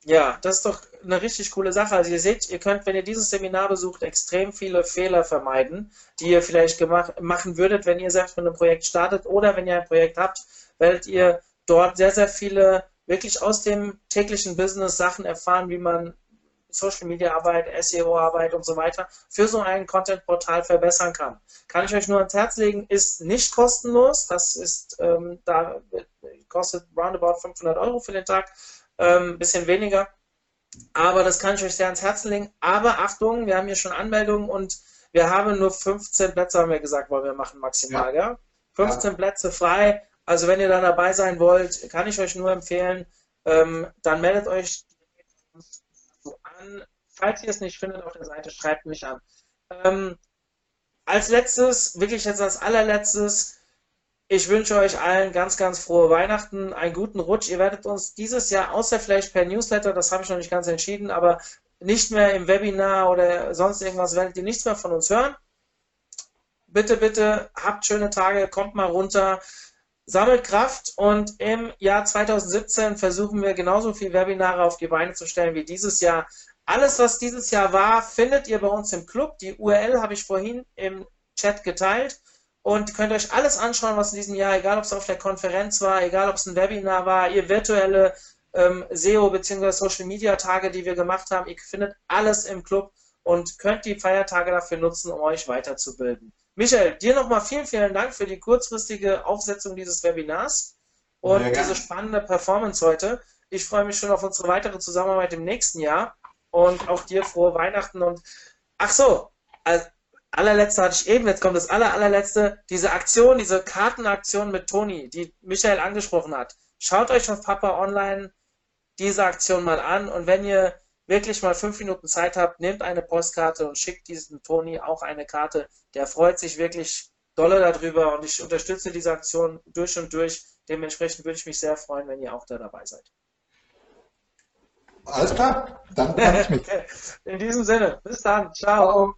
Ja, das ist doch eine richtig coole Sache. Also ihr seht, ihr könnt, wenn ihr dieses Seminar besucht, extrem viele Fehler vermeiden, die ihr vielleicht gemacht, machen würdet, wenn ihr selbst mit einem Projekt startet oder wenn ihr ein Projekt habt, werdet ihr dort sehr, sehr viele wirklich aus dem täglichen Business Sachen erfahren, wie man Social Media Arbeit, SEO Arbeit und so weiter für so ein Content Portal verbessern kann. Kann ich euch nur ans Herz legen, ist nicht kostenlos. Das ist, ähm, da kostet roundabout 500 Euro für den Tag ein ähm, bisschen weniger. Aber das kann ich euch sehr ans Herz legen. Aber Achtung, wir haben hier schon Anmeldungen und wir haben nur 15 Plätze, haben wir gesagt, wollen wir machen maximal. Ja. ja? 15 ja. Plätze frei. Also wenn ihr da dabei sein wollt, kann ich euch nur empfehlen, ähm, dann meldet euch an. Falls ihr es nicht findet auf der Seite, schreibt mich an. Ähm, als letztes, wirklich jetzt als allerletztes, ich wünsche euch allen ganz, ganz frohe Weihnachten, einen guten Rutsch. Ihr werdet uns dieses Jahr, außer vielleicht per Newsletter, das habe ich noch nicht ganz entschieden, aber nicht mehr im Webinar oder sonst irgendwas, werdet ihr nichts mehr von uns hören. Bitte, bitte, habt schöne Tage, kommt mal runter, sammelt Kraft und im Jahr 2017 versuchen wir genauso viele Webinare auf die Beine zu stellen wie dieses Jahr. Alles, was dieses Jahr war, findet ihr bei uns im Club. Die URL habe ich vorhin im Chat geteilt und könnt euch alles anschauen, was in diesem Jahr, egal ob es auf der Konferenz war, egal ob es ein Webinar war, ihr virtuelle ähm, SEO bzw. Social Media Tage, die wir gemacht haben. Ihr findet alles im Club und könnt die Feiertage dafür nutzen, um euch weiterzubilden. Michael, dir nochmal vielen, vielen Dank für die kurzfristige Aufsetzung dieses Webinars und diese spannende Performance heute. Ich freue mich schon auf unsere weitere Zusammenarbeit im nächsten Jahr und auch dir frohe Weihnachten und ach so, also allerletzte hatte ich eben, jetzt kommt das aller, allerletzte, diese Aktion, diese Kartenaktion mit Toni, die Michael angesprochen hat. Schaut euch auf Papa Online diese Aktion mal an und wenn ihr wirklich mal fünf Minuten Zeit habt, nehmt eine Postkarte und schickt diesen Toni auch eine Karte. Der freut sich wirklich dolle darüber und ich unterstütze diese Aktion durch und durch. Dementsprechend würde ich mich sehr freuen, wenn ihr auch da dabei seid. Alles klar, dann kann ich mit. In diesem Sinne, bis dann, ciao. ciao.